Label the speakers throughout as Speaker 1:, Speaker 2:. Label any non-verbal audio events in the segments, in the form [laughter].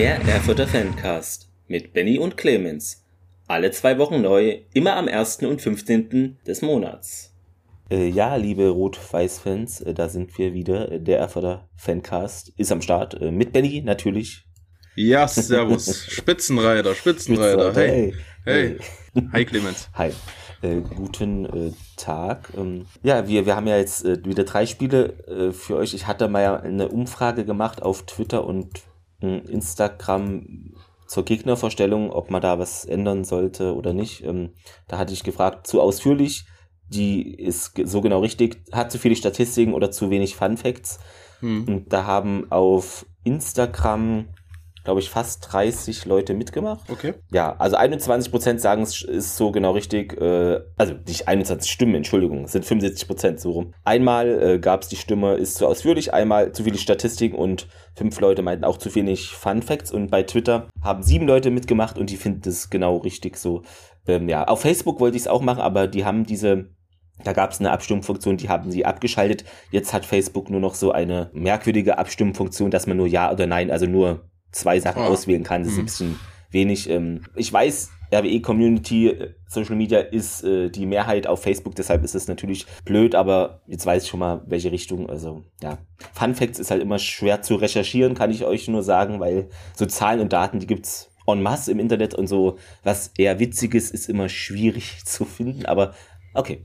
Speaker 1: Der Erfurter Fancast mit Benny und Clemens. Alle zwei Wochen neu, immer am 1. und 15. des Monats.
Speaker 2: Äh, ja, liebe Rot-Weiß-Fans, äh, da sind wir wieder. Äh, Der Erfurter Fancast ist am Start. Äh, mit Benny natürlich.
Speaker 3: Ja, [laughs] servus. Spitzenreiter, Spitzenreiter. Hey. Hey. [laughs] Hi, Clemens.
Speaker 2: Hi. Äh, guten äh, Tag. Ähm, ja, wir, wir haben ja jetzt äh, wieder drei Spiele äh, für euch. Ich hatte mal eine Umfrage gemacht auf Twitter und Instagram zur Gegnervorstellung, ob man da was ändern sollte oder nicht. Ähm, da hatte ich gefragt, zu ausführlich, die ist so genau richtig, hat zu viele Statistiken oder zu wenig Fun Facts.
Speaker 3: Hm.
Speaker 2: Und da haben auf Instagram, glaube ich, fast 30 Leute mitgemacht.
Speaker 3: Okay.
Speaker 2: Ja, also 21% sagen, es ist so genau richtig. Äh, also nicht 21 Stimmen, Entschuldigung, es sind 75% so rum. Einmal äh, gab es die Stimme, ist zu ausführlich, einmal zu viele Statistiken und fünf Leute meinten auch zu wenig Fun Facts. Und bei Twitter haben sieben Leute mitgemacht und die finden es genau richtig so. Ähm, ja, auf Facebook wollte ich es auch machen, aber die haben diese da gab es eine Abstimmfunktion, die haben sie abgeschaltet. Jetzt hat Facebook nur noch so eine merkwürdige Abstimmfunktion, dass man nur Ja oder Nein, also nur zwei Sachen
Speaker 3: Ah.
Speaker 2: auswählen kann. Das ist ein
Speaker 3: Mhm.
Speaker 2: bisschen wenig. Ähm, ich weiß, RWE Community, äh, Social Media ist äh, die Mehrheit auf Facebook, deshalb ist es natürlich blöd, aber jetzt weiß ich schon mal, welche Richtung. Also ja, Fun Facts ist halt immer schwer zu recherchieren, kann ich euch nur sagen, weil so Zahlen und Daten, die gibt's en masse im Internet und so was eher Witziges ist immer schwierig [laughs] zu finden, aber okay.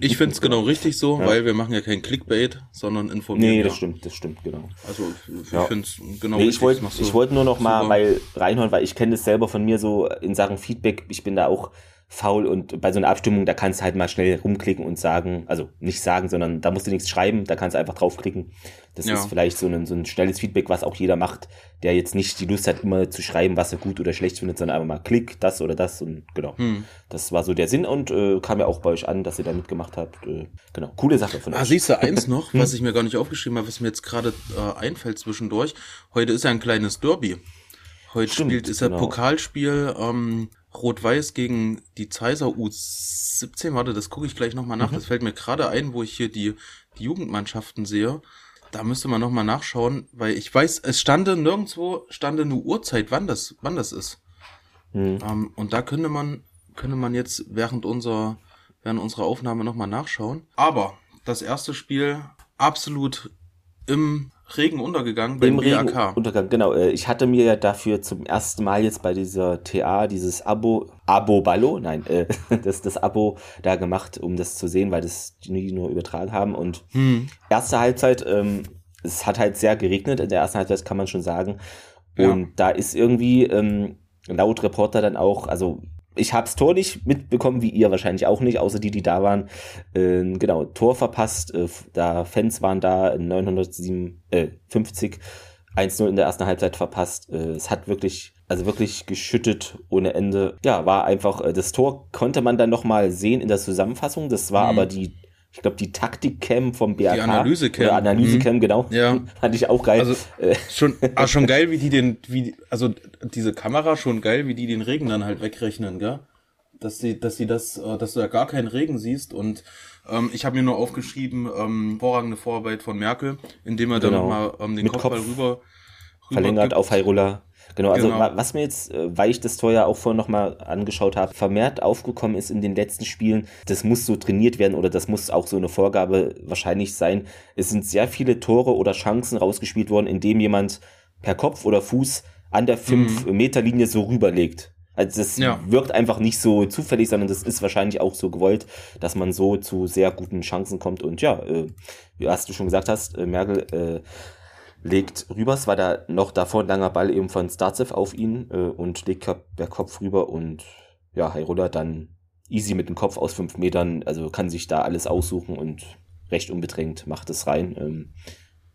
Speaker 3: Ich finde es genau richtig so,
Speaker 2: Ja.
Speaker 3: weil wir machen ja kein Clickbait, sondern informieren.
Speaker 2: Nee,
Speaker 3: ja.
Speaker 2: das stimmt, das stimmt, genau.
Speaker 3: Also ich
Speaker 2: Ja.
Speaker 3: finde es genau
Speaker 2: Nee,
Speaker 3: richtig.
Speaker 2: ich wollte wollte nur noch mal
Speaker 3: super.
Speaker 2: weil reinhauen, weil ich kenne das selber von mir so in Sachen Feedback. Ich bin da auch faul und bei so einer Abstimmung, da kannst du halt mal schnell rumklicken und sagen, also nicht sagen, sondern da musst du nichts schreiben, da kannst du einfach draufklicken. Das
Speaker 3: Ja.
Speaker 2: ist vielleicht so ein, so ein schnelles Feedback, was auch jeder macht, der jetzt nicht die Lust hat, immer zu schreiben, was er gut oder schlecht findet, sondern einfach mal klick, das oder das und genau.
Speaker 3: Hm.
Speaker 2: Das war so der Sinn und äh, kam ja auch bei euch an, dass ihr da mitgemacht habt. Äh, genau, coole Sache von
Speaker 3: Ah,
Speaker 2: euch.
Speaker 3: siehst du, eins [laughs] noch, was ich mir gar nicht aufgeschrieben habe, was mir jetzt gerade äh, einfällt zwischendurch. Heute ist ja ein kleines Derby. Heute
Speaker 2: Stimmt,
Speaker 3: spielt, ist ja
Speaker 2: genau.
Speaker 3: Pokalspiel ähm, Rot-Weiß gegen die Zeiser U17. Warte, das gucke ich gleich nochmal nach.
Speaker 2: Mhm.
Speaker 3: Das fällt mir gerade ein, wo ich hier die, die Jugendmannschaften sehe. Da müsste man nochmal nachschauen, weil ich weiß, es stande nirgendwo, stande eine Uhrzeit, wann das, wann das ist.
Speaker 2: Hm.
Speaker 3: Ähm, und da könnte man, könnte man jetzt während unserer, während unserer Aufnahme nochmal nachschauen. Aber das erste Spiel absolut im Regen untergegangen beim
Speaker 2: Im Regen. Untergang, genau. Äh, Ich hatte mir ja dafür zum ersten Mal jetzt bei dieser TA dieses Abo, Abo Ballo, nein, äh, [laughs] das, das Abo da gemacht, um das zu sehen, weil das die nie nur übertragen haben. Und
Speaker 3: Hm.
Speaker 2: erste Halbzeit, ähm, es hat halt sehr geregnet, in der ersten Halbzeit kann man schon sagen.
Speaker 3: Ja.
Speaker 2: Und da ist irgendwie ähm, laut Reporter dann auch, also ich hab's Tor nicht mitbekommen, wie ihr wahrscheinlich auch nicht, außer die, die da waren. Ähm, genau, Tor verpasst, äh, da Fans waren da, 957, 1-0 in der ersten Halbzeit verpasst. Äh, es hat wirklich, also wirklich geschüttet ohne Ende. Ja, war einfach, äh, das Tor konnte man dann nochmal sehen in der Zusammenfassung. Das war
Speaker 3: Mhm.
Speaker 2: aber die, ich glaube, die Taktik-Cam vom BRK.
Speaker 3: Analyse-Cam.
Speaker 2: Oder Analyse-Cam, genau.
Speaker 3: Ja. [laughs]
Speaker 2: Fand ich auch geil.
Speaker 3: Also
Speaker 2: äh,
Speaker 3: schon, ah, [laughs] schon geil, wie die den, wie, also diese Kamera schon geil, wie die den Regen dann halt wegrechnen, gell? Dass sie, dass sie das, äh, dass du da gar keinen Regen siehst und ähm, ich habe mir nur aufgeschrieben, ähm, vorragende Vorarbeit von Merkel, indem er dann
Speaker 2: Genau.
Speaker 3: nochmal ähm, den
Speaker 2: Mit
Speaker 3: Kopfball
Speaker 2: Kopf
Speaker 3: rüber, rüber
Speaker 2: verlängert
Speaker 3: gibt.
Speaker 2: auf Hyrule. Genau, also
Speaker 3: Genau.
Speaker 2: wa- was mir jetzt, äh, weil ich das Tor ja auch vorhin nochmal angeschaut habe, vermehrt aufgekommen ist in den letzten Spielen, das muss so trainiert werden oder das muss auch so eine Vorgabe wahrscheinlich sein. Es sind sehr viele Tore oder Chancen rausgespielt worden, indem jemand per Kopf oder Fuß an der 5-Meter-Linie so rüberlegt. Also das
Speaker 3: Mhm. Ja.
Speaker 2: wirkt einfach nicht so zufällig, sondern das ist wahrscheinlich auch so gewollt, dass man so zu sehr guten Chancen kommt. Und ja, äh, wie hast du schon gesagt hast, äh, Merkel äh, legt rüber. Es war da noch davor ein langer Ball eben von Starzev auf ihn äh, und legt der Kopf rüber und ja, Hyrule dann easy mit dem Kopf aus fünf Metern, also kann sich da alles aussuchen und recht unbedrängt macht es rein. Ähm,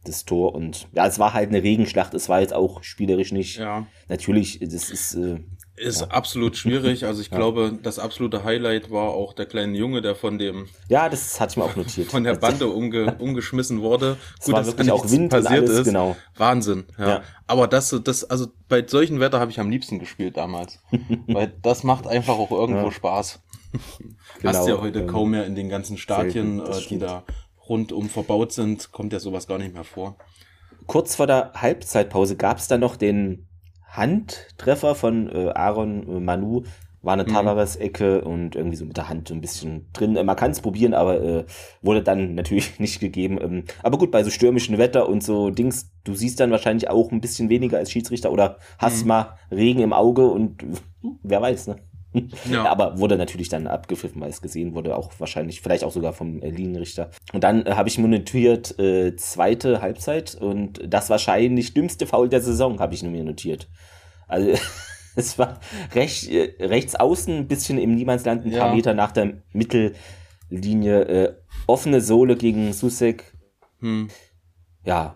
Speaker 2: das Tor und ja, es war halt eine Regenschlacht, es war jetzt auch spielerisch nicht.
Speaker 3: Ja.
Speaker 2: Natürlich, das ist äh,
Speaker 3: Ist
Speaker 2: Ja.
Speaker 3: absolut schwierig. Also ich
Speaker 2: Ja.
Speaker 3: glaube, das absolute Highlight war auch der kleine Junge, der von dem
Speaker 2: ja, das hatte ich mir auch notiert.
Speaker 3: von der Bande umge, umgeschmissen wurde.
Speaker 2: Es war
Speaker 3: dass
Speaker 2: wirklich auch Wind und alles, genau.
Speaker 3: Wahnsinn, ja.
Speaker 2: Ja.
Speaker 3: Aber das, das, also bei solchen Wetter habe ich am liebsten gespielt damals. [laughs] Weil das macht einfach auch irgendwo. Spaß.
Speaker 2: Genau, [laughs]
Speaker 3: Hast ja heute
Speaker 2: ähm,
Speaker 3: kaum mehr in den ganzen Stadien,
Speaker 2: das
Speaker 3: äh, die da rundum verbaut sind, kommt ja sowas gar nicht mehr vor.
Speaker 2: kurz vor der Halbzeitpause gab es dann noch den Handtreffer von äh, Aaron äh, Manu war eine
Speaker 3: Mhm.
Speaker 2: Tavares-Ecke und irgendwie so mit der Hand so ein bisschen drin. Äh, Man kann es probieren, aber äh, wurde dann [laughs] natürlich nicht gegeben. Ähm, aber gut, bei so stürmischen Wetter und so Dings, du siehst dann wahrscheinlich auch ein bisschen weniger als Schiedsrichter oder hast
Speaker 3: Mhm.
Speaker 2: mal Regen im Auge und wer weiß, ne?
Speaker 3: Ja. [laughs]
Speaker 2: Aber wurde natürlich dann abgepfiffen, weil es gesehen wurde, auch wahrscheinlich, vielleicht auch sogar vom äh, Linienrichter. Und dann äh, habe ich montiert äh, zweite Halbzeit und das wahrscheinlich dümmste Foul der Saison habe ich mir notiert. Also [laughs] es war recht, äh, rechts außen, ein bisschen im Niemandsland, ein paar
Speaker 3: Ja.
Speaker 2: Meter nach der Mittellinie, äh, offene Sohle gegen Susek.
Speaker 3: Hm.
Speaker 2: Ja,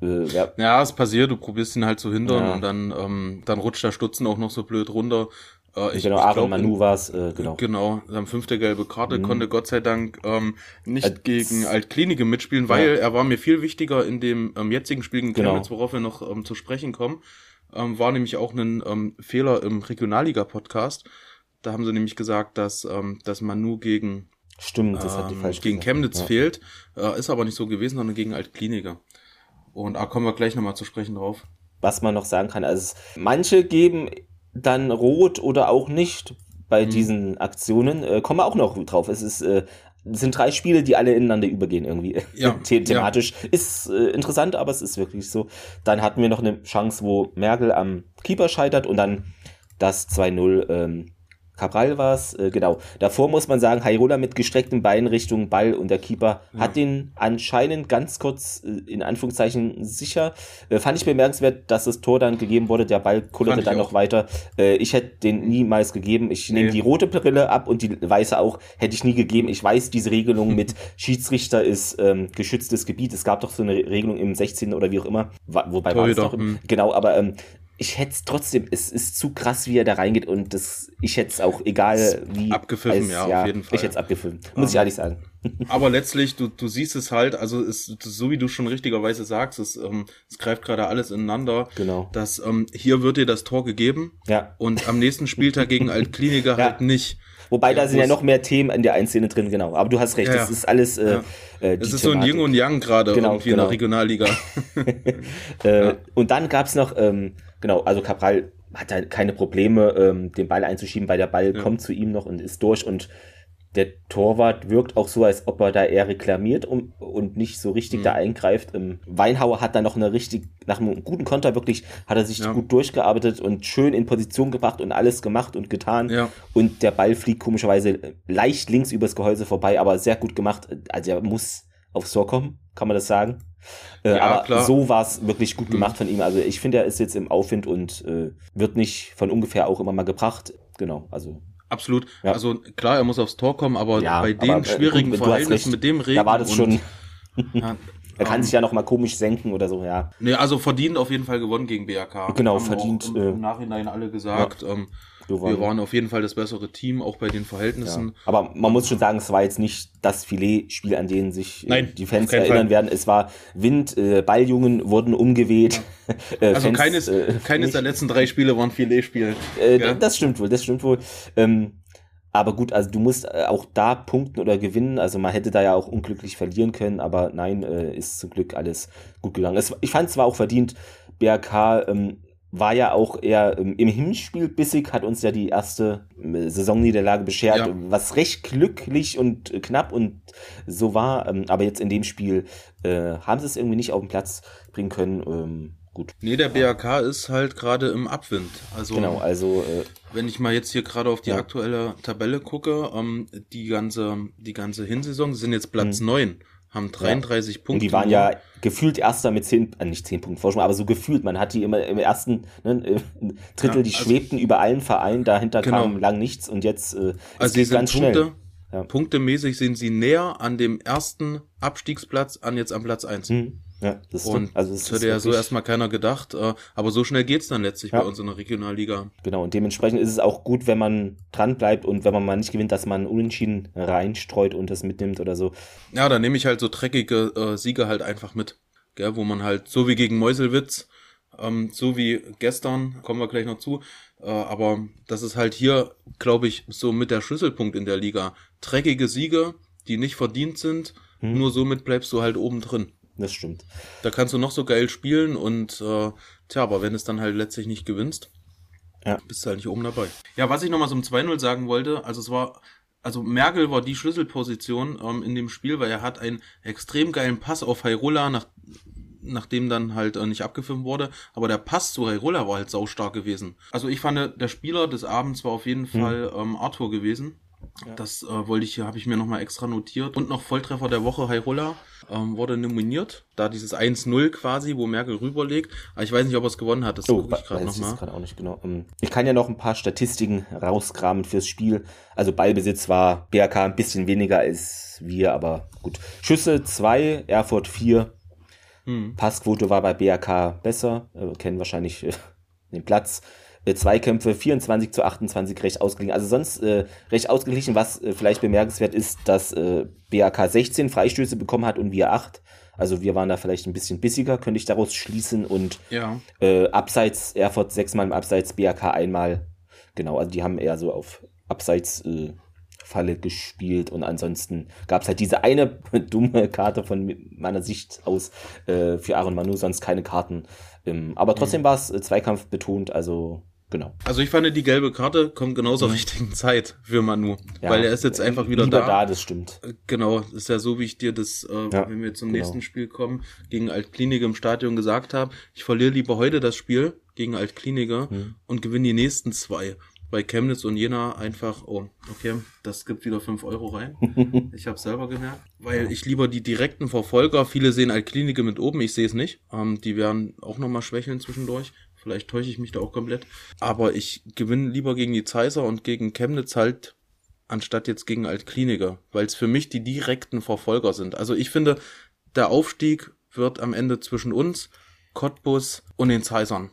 Speaker 2: äh, ja,
Speaker 3: Ja, es passiert, du probierst ihn halt zu hindern
Speaker 2: Ja.
Speaker 3: und dann, ähm, dann rutscht der Stutzen auch noch so blöd runter. Äh, ich,
Speaker 2: genau,
Speaker 3: ich
Speaker 2: Aaron Manu war es, äh, genau.
Speaker 3: Genau, am fünfte gelbe Karte
Speaker 2: Mhm.
Speaker 3: konnte Gott sei Dank ähm, nicht
Speaker 2: Äh,
Speaker 3: gegen Altklinike mitspielen, weil er war mir viel wichtiger in dem ähm, jetzigen Spiel gegen
Speaker 2: Genau.
Speaker 3: Chemnitz, worauf wir noch ähm, zu sprechen kommen. Ähm, war nämlich auch ein ähm, Fehler im Regionalliga-Podcast. Da haben sie nämlich gesagt, dass, ähm, dass Manu gegen,
Speaker 2: Stimmt, das hat die
Speaker 3: ähm,
Speaker 2: falsch
Speaker 3: gegen
Speaker 2: gesagt.
Speaker 3: Chemnitz
Speaker 2: ja.
Speaker 3: fehlt. Äh, ist aber nicht so gewesen, sondern gegen Altkliniker. Und da kommen wir gleich nochmal zu sprechen drauf.
Speaker 2: was man noch sagen kann. Also manche geben dann rot oder auch nicht bei
Speaker 3: Mhm.
Speaker 2: diesen Aktionen. Äh, kommen wir auch noch drauf. Es ist, äh, sind drei Spiele, die alle ineinander übergehen irgendwie.
Speaker 3: Ja, [laughs]
Speaker 2: The thematisch. Ist äh, interessant, aber es ist wirklich so. Dann hatten wir noch eine Chance, wo Merkel am Keeper scheitert und dann das 2-0 ähm, Cabral war es, äh, genau. Davor muss man sagen, Hairola mit gestreckten Beinen Richtung Ball und der Keeper
Speaker 3: Ja.
Speaker 2: hat den anscheinend ganz kurz äh, in Anführungszeichen sicher. Äh, fand ich bemerkenswert, dass das Tor dann gegeben wurde. Der Ball kullerte dann
Speaker 3: auch.
Speaker 2: noch weiter. Äh, ich hätte den niemals gegeben. Ich nehme
Speaker 3: Nee.
Speaker 2: die rote Brille ab und die weiße auch. Hätte ich nie gegeben. Ich weiß, diese Regelung mit [laughs] Schiedsrichter ist ähm, geschütztes Gebiet. Es gab doch so eine Regelung im 16. oder wie auch immer. Wobei war es
Speaker 3: Torhüter,
Speaker 2: doch im,
Speaker 3: hm.
Speaker 2: Genau, aber ähm, ich hätte es trotzdem, es ist zu krass, wie er da reingeht und das, ich hätte es auch, egal wie.
Speaker 3: abgepfiffen, ja, auf jeden Fall.
Speaker 2: Ich hätte es abgepfiffen, muss ich
Speaker 3: Ähm,
Speaker 2: ehrlich sagen. [laughs]
Speaker 3: Aber letztlich, du, du siehst es halt, also es, so wie du schon richtigerweise sagst, es, ähm, es greift gerade alles ineinander.
Speaker 2: Genau.
Speaker 3: Dass ähm, hier wird dir das Tor gegeben
Speaker 2: Ja.
Speaker 3: und am nächsten Spieltag gegen [laughs] Altkliniker
Speaker 2: Ja.
Speaker 3: halt nicht.
Speaker 2: Wobei da
Speaker 3: Ja,
Speaker 2: sind ja noch mehr Themen in der Einszene drin, genau. Aber du hast recht,
Speaker 3: Ja,
Speaker 2: das
Speaker 3: ja.
Speaker 2: ist alles äh,
Speaker 3: Ja.
Speaker 2: äh,
Speaker 3: Es
Speaker 2: die
Speaker 3: ist so ein
Speaker 2: Thematik.
Speaker 3: Yin und Yang gerade
Speaker 2: Genau,
Speaker 3: irgendwie in
Speaker 2: genau.
Speaker 3: der Regionalliga. [laughs]
Speaker 2: Äh,
Speaker 3: Ja.
Speaker 2: Und dann gab's noch, ähm, genau, also Cabral hat da keine Probleme, ähm, den Ball einzuschieben, weil der Ball
Speaker 3: Ja.
Speaker 2: kommt zu ihm noch und ist durch und der Torwart wirkt auch so, als ob er da eher reklamiert und, und nicht so richtig
Speaker 3: Mhm.
Speaker 2: da eingreift. Ähm, Weinhauer hat dann noch eine richtig, nach einem guten Konter wirklich, hat er sich
Speaker 3: Ja.
Speaker 2: gut durchgearbeitet und schön in Position gebracht und alles gemacht und getan.
Speaker 3: Ja.
Speaker 2: Und der Ball fliegt komischerweise leicht links übers Gehäuse vorbei, aber sehr gut gemacht. Also er muss aufs Tor kommen, kann man das sagen. Äh,
Speaker 3: Ja,
Speaker 2: aber
Speaker 3: klar.
Speaker 2: so war es wirklich gut
Speaker 3: Mhm.
Speaker 2: gemacht von ihm. Also ich finde, er ist jetzt im Aufwind und äh, wird nicht von ungefähr auch immer mal gebracht. Genau, also
Speaker 3: Absolut.
Speaker 2: Ja.
Speaker 3: Also klar, er muss aufs Tor kommen, aber
Speaker 2: Ja,
Speaker 3: bei den
Speaker 2: aber, äh,
Speaker 3: schwierigen
Speaker 2: gut,
Speaker 3: Verhältnissen
Speaker 2: recht.
Speaker 3: mit dem Regen.
Speaker 2: da war das schon, [laughs] er kann
Speaker 3: ähm,
Speaker 2: sich ja noch mal komisch senken oder so, ja.
Speaker 3: Nee, also verdient auf jeden Fall gewonnen gegen BRK.
Speaker 2: Genau,
Speaker 3: Haben
Speaker 2: verdient,
Speaker 3: im,
Speaker 2: äh,
Speaker 3: im Nachhinein alle gesagt. Ähm,
Speaker 2: Wir
Speaker 3: wir waren auf jeden Fall das bessere Team, auch bei den Verhältnissen.
Speaker 2: Ja. Aber man muss schon sagen, es war jetzt nicht das Filetspiel, an denen sich äh,
Speaker 3: Nein,
Speaker 2: die Fans erinnern
Speaker 3: Fall.
Speaker 2: werden. Es war Wind, äh, Balljungen wurden umgeweht. [laughs] Äh,
Speaker 3: Also
Speaker 2: Fans,
Speaker 3: keines,
Speaker 2: äh,
Speaker 3: keines der letzten drei Spiele waren Filetspiele.
Speaker 2: Äh,
Speaker 3: Ja.
Speaker 2: Das stimmt wohl, das stimmt wohl. Ähm, aber gut, also du musst äh, auch da punkten oder gewinnen. Also man hätte da ja auch unglücklich verlieren können, aber nein, ist zum Glück alles gut gegangen. Es, ich fand zwar auch verdient, BRK ähm, war ja auch eher ähm, im Hinspiel bissig, hat uns ja die erste äh, Saisonniederlage beschert,
Speaker 3: Ja.
Speaker 2: was recht glücklich und äh, knapp und so war. Ähm, aber jetzt in dem Spiel äh, haben sie es irgendwie nicht auf den Platz bringen können. Ähm, gut.
Speaker 3: Nee, der BRK ist halt gerade im Abwind. Also
Speaker 2: Genau, also äh,
Speaker 3: wenn ich mal jetzt hier gerade auf die
Speaker 2: Ja.
Speaker 3: aktuelle Tabelle gucke, ähm, die ganze, die ganze Hinsaison sind jetzt Platz
Speaker 2: Mhm.
Speaker 3: neun, haben 33 Punkte.
Speaker 2: Und die waren ja gefühlt Erster mit 10, äh, nicht 10 Punkten Vorsprung, aber so gefühlt. Man hat die immer im ersten ne, Drittel,
Speaker 3: Ja,
Speaker 2: die
Speaker 3: also-
Speaker 2: schwebten über allen Vereinen, dahinter
Speaker 3: Genau.
Speaker 2: kam lang nichts und jetzt äh, es
Speaker 3: Also sie
Speaker 2: geht
Speaker 3: sind
Speaker 2: ganz
Speaker 3: Punkte,
Speaker 2: schnell. Ja.
Speaker 3: punktemäßig sind sie näher an dem ersten Abstiegsplatz an jetzt am Platz eins.
Speaker 2: Hm. Ja, das ist
Speaker 3: Und
Speaker 2: also
Speaker 3: das
Speaker 2: es
Speaker 3: hätte ja so erstmal keiner gedacht, äh, aber so schnell geht's dann letztlich
Speaker 2: Ja.
Speaker 3: bei uns in der Regionalliga.
Speaker 2: Genau, und dementsprechend ist es auch gut, wenn man dran bleibt und wenn man mal nicht gewinnt, dass man Unentschieden reinstreut und das mitnimmt oder so.
Speaker 3: Ja, da nehme ich halt so dreckige äh, Siege halt einfach mit. Gell, wo man halt, so wie gegen Meuselwitz, ähm, so wie gestern, kommen wir gleich noch zu, äh, aber das ist halt hier, glaube ich, so mit der Schlüsselpunkt in der Liga. Dreckige Siege, die nicht verdient sind,
Speaker 2: Hm.
Speaker 3: nur somit bleibst du halt oben drin.
Speaker 2: Das stimmt.
Speaker 3: Da kannst du noch so geil spielen und äh, Tja, aber wenn es dann halt letztlich nicht gewinnst,
Speaker 2: Ja.
Speaker 3: bist du halt nicht oben dabei. Ja, was ich nochmal zum 2-0 sagen wollte, also es war, also Merkel war die Schlüsselposition ähm, in dem Spiel, weil er hat einen extrem geilen Pass auf Hairola, nach, nachdem dann halt äh, nicht abgefilmt wurde, aber der Pass zu Hairola war halt saustark gewesen. Also ich fand, der Spieler des Abends war auf jeden Fall ähm, Arthur gewesen. Das äh, wollte ich, habe ich mir nochmal extra notiert. Und noch Volltreffer der Woche, Hairola, ähm, wurde nominiert. Da dieses 1-0 quasi, wo Merkel rüberlegt. Aber ich weiß nicht, ob er es gewonnen hat. Das
Speaker 2: Oh,
Speaker 3: gucke ich gerade
Speaker 2: weiß ich
Speaker 3: nochmal.
Speaker 2: gerade auch nicht genau. Ähm, Ich kann ja noch ein paar Statistiken rauskramen fürs Spiel. Also Ballbesitz war BRK ein bisschen weniger als wir, aber gut. Schüsse 2, Erfurt 4.
Speaker 3: Hm.
Speaker 2: Passquote war bei BRK besser. Äh, kennen wahrscheinlich äh, den Platz. Äh, Zweikämpfe 24 zu 28 recht ausgeglichen. Also sonst äh, recht ausgeglichen. Was äh, vielleicht bemerkenswert ist, dass äh, BRK 16 Freistöße bekommen hat und wir 8. Also wir waren da vielleicht ein bisschen bissiger, könnte ich daraus schließen. Und
Speaker 3: Ja.
Speaker 2: äh, Abseits Erfurt sechsmal im Abseits, BRK einmal. Genau, also die haben eher so auf Abseits äh, Falle gespielt und ansonsten gab es halt diese eine [laughs] dumme Karte von meiner Sicht aus äh, für Aaron Manu, sonst keine Karten. Ähm, aber trotzdem war es äh, Zweikampf betont, also genau.
Speaker 3: Also ich fand, die gelbe Karte kommt genau zur richtigen Zeit für Manu.
Speaker 2: Mhm. Ja.
Speaker 3: Weil er ist jetzt einfach wieder da.
Speaker 2: da, das stimmt.
Speaker 3: Genau, das ist ja so, wie ich dir das, äh,
Speaker 2: Ja,
Speaker 3: wenn wir zum
Speaker 2: genau.
Speaker 3: nächsten Spiel kommen, gegen Altklinike im Stadion gesagt habe, ich verliere lieber heute das Spiel gegen Altklinike
Speaker 2: Mhm.
Speaker 3: und gewinne die nächsten zwei. Bei Chemnitz und Jena einfach, oh, okay, das gibt wieder fünf Euro rein. [laughs] Ich habe selber gemerkt, weil ich lieber die direkten Verfolger, viele sehen Altklinike mit oben, ich sehe es nicht. Ähm, die werden auch nochmal schwächeln zwischendurch. Vielleicht täusche ich mich da auch komplett. Aber ich gewinne lieber gegen die Zeiser und gegen Chemnitz halt anstatt jetzt gegen Altkliniker, weil es für mich die direkten Verfolger sind. Also ich finde, der Aufstieg wird am Ende zwischen uns, Cottbus und den Zeisern.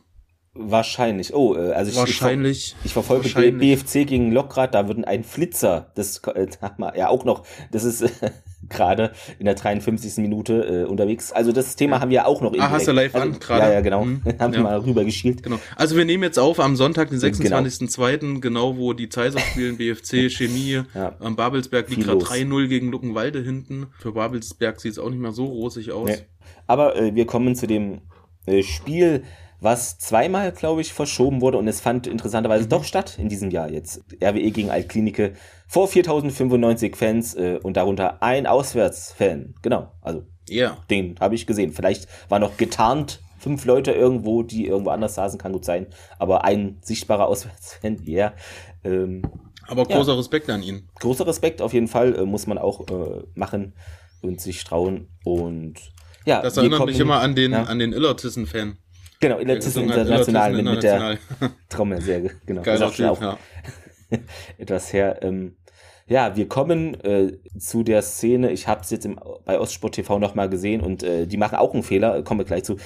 Speaker 2: Wahrscheinlich. Oh, äh, also ich,
Speaker 3: Wahrscheinlich.
Speaker 2: Ich, ich verfolge
Speaker 3: wahrscheinlich.
Speaker 2: BFC gegen Lockrad, da würden ein Flitzer, das äh, [laughs] ja auch noch, das ist [laughs] gerade in der 53. Minute äh, unterwegs. Also das Thema haben wir auch noch
Speaker 3: Ah, hast du live
Speaker 2: also,
Speaker 3: an, gerade?
Speaker 2: Ja, ja, genau.
Speaker 3: Mhm, [laughs]
Speaker 2: haben wir
Speaker 3: ja.
Speaker 2: mal rübergeschielt.
Speaker 3: Genau. Also wir nehmen jetzt auf am Sonntag, den
Speaker 2: Genau.
Speaker 3: 26.02., genau wo die Zeiser spielen, [laughs] BFC, Chemie,
Speaker 2: Ja.
Speaker 3: ähm, Babelsberg liegt gerade
Speaker 2: los.
Speaker 3: 3-0 gegen Luckenwalde hinten. Für Babelsberg sieht es auch nicht mehr so rosig aus.
Speaker 2: Nee. Aber äh, wir kommen zu dem äh, Spiel, was zweimal, glaube ich, verschoben wurde und es fand interessanterweise
Speaker 3: Mhm.
Speaker 2: doch statt in diesem Jahr jetzt. RWE gegen Altklinike vor 4095 Fans äh, und darunter ein Auswärtsfan. Genau, also
Speaker 3: Ja.
Speaker 2: den habe ich gesehen. Vielleicht war noch getarnt fünf Leute irgendwo, die irgendwo anders saßen, kann gut sein. Aber ein sichtbarer Auswärtsfan, [laughs] ja. Yeah. Ähm,
Speaker 3: Aber großer Respekt an ihn.
Speaker 2: großer Respekt auf jeden Fall, äh, muss man auch äh, machen und sich trauen. Und ja,
Speaker 3: Das erinnert mich immer an den,
Speaker 2: ja.
Speaker 3: an den Illertissen-Fan.
Speaker 2: Genau,
Speaker 3: gesungen hat,
Speaker 2: International mit, mit der
Speaker 3: International. [laughs]
Speaker 2: Trommel, sehr ge- genau.
Speaker 3: Geiler
Speaker 2: das auch
Speaker 3: Typ,
Speaker 2: schon
Speaker 3: ja.
Speaker 2: auch [laughs] etwas her. Ähm, ja, wir kommen äh, zu der Szene. Ich habe es jetzt im, bei Ostsport TV nochmal gesehen und äh, die machen auch einen Fehler. Kommen wir gleich zu.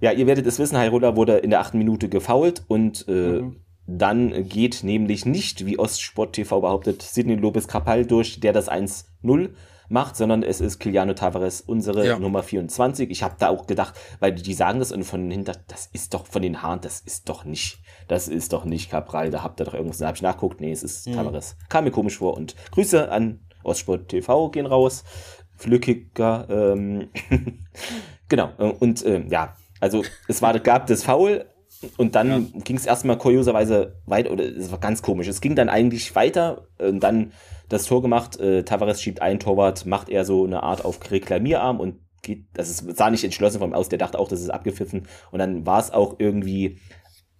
Speaker 2: Ja, ihr werdet es wissen, Hairola wurde in der achten Minute gefoult und äh,
Speaker 3: Mhm.
Speaker 2: dann geht nämlich nicht, wie Ostsport TV behauptet, Sidney Lopez Capal durch, der das 1-0 macht, sondern es ist Kiliano Tavares, unsere
Speaker 3: Ja.
Speaker 2: Nummer 24. Ich habe da auch gedacht, weil die sagen das und von hinter, das ist doch von den Haaren, das ist doch nicht, das ist doch nicht Capral, da habt ihr doch irgendwas, da habe ich nachguckt, nee, es ist
Speaker 3: Mhm.
Speaker 2: Tavares. Kam mir komisch vor und Grüße an Ostsport TV gehen raus, Flückiger, ähm, [laughs] genau, und ähm, ja, also es war, gab das Foul, und dann ging es erstmal kurioserweise weiter, oder es war ganz komisch. Es ging dann eigentlich weiter und dann das Tor gemacht. Äh, Tavares schiebt ein Torwart, macht er so eine Art auf Reklamierarm und geht, das ist, sah nicht entschlossen vom aus, der dachte auch, das ist abgepfiffen. Und dann war es auch irgendwie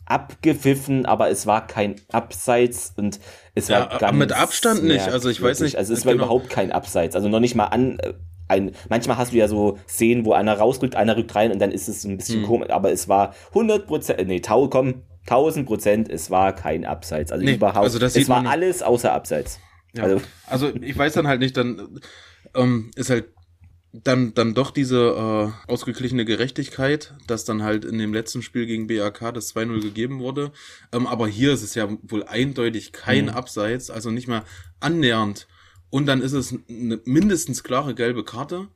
Speaker 2: abgepfiffen, aber es war kein Abseits und es
Speaker 3: Ja,
Speaker 2: war ganz
Speaker 3: mit Abstand nicht. Also ich weiß nicht,
Speaker 2: Also es war
Speaker 3: genau.
Speaker 2: überhaupt kein Abseits. Also noch nicht mal an. äh, Ein, manchmal hast du ja so Szenen, wo einer rausrückt, einer rückt rein und dann ist es ein bisschen
Speaker 3: Hm.
Speaker 2: komisch. Aber es war 100 Prozent, nee, tau, komm, 1000 Prozent, es war kein Abseits. Also
Speaker 3: Nee,
Speaker 2: überhaupt,
Speaker 3: also das
Speaker 2: es war alles außer Abseits.
Speaker 3: Ja.
Speaker 2: Also-
Speaker 3: Also, ich weiß dann halt nicht, dann ähm, ist halt dann, dann doch diese äh, ausgeglichene Gerechtigkeit, dass dann halt in dem letzten Spiel gegen BAK das 2-0 gegeben wurde. Ähm, aber hier ist es ja wohl eindeutig kein
Speaker 2: Mhm.
Speaker 3: Abseits, also nicht mal annähernd. Und dann ist es eine mindestens klare gelbe Karte.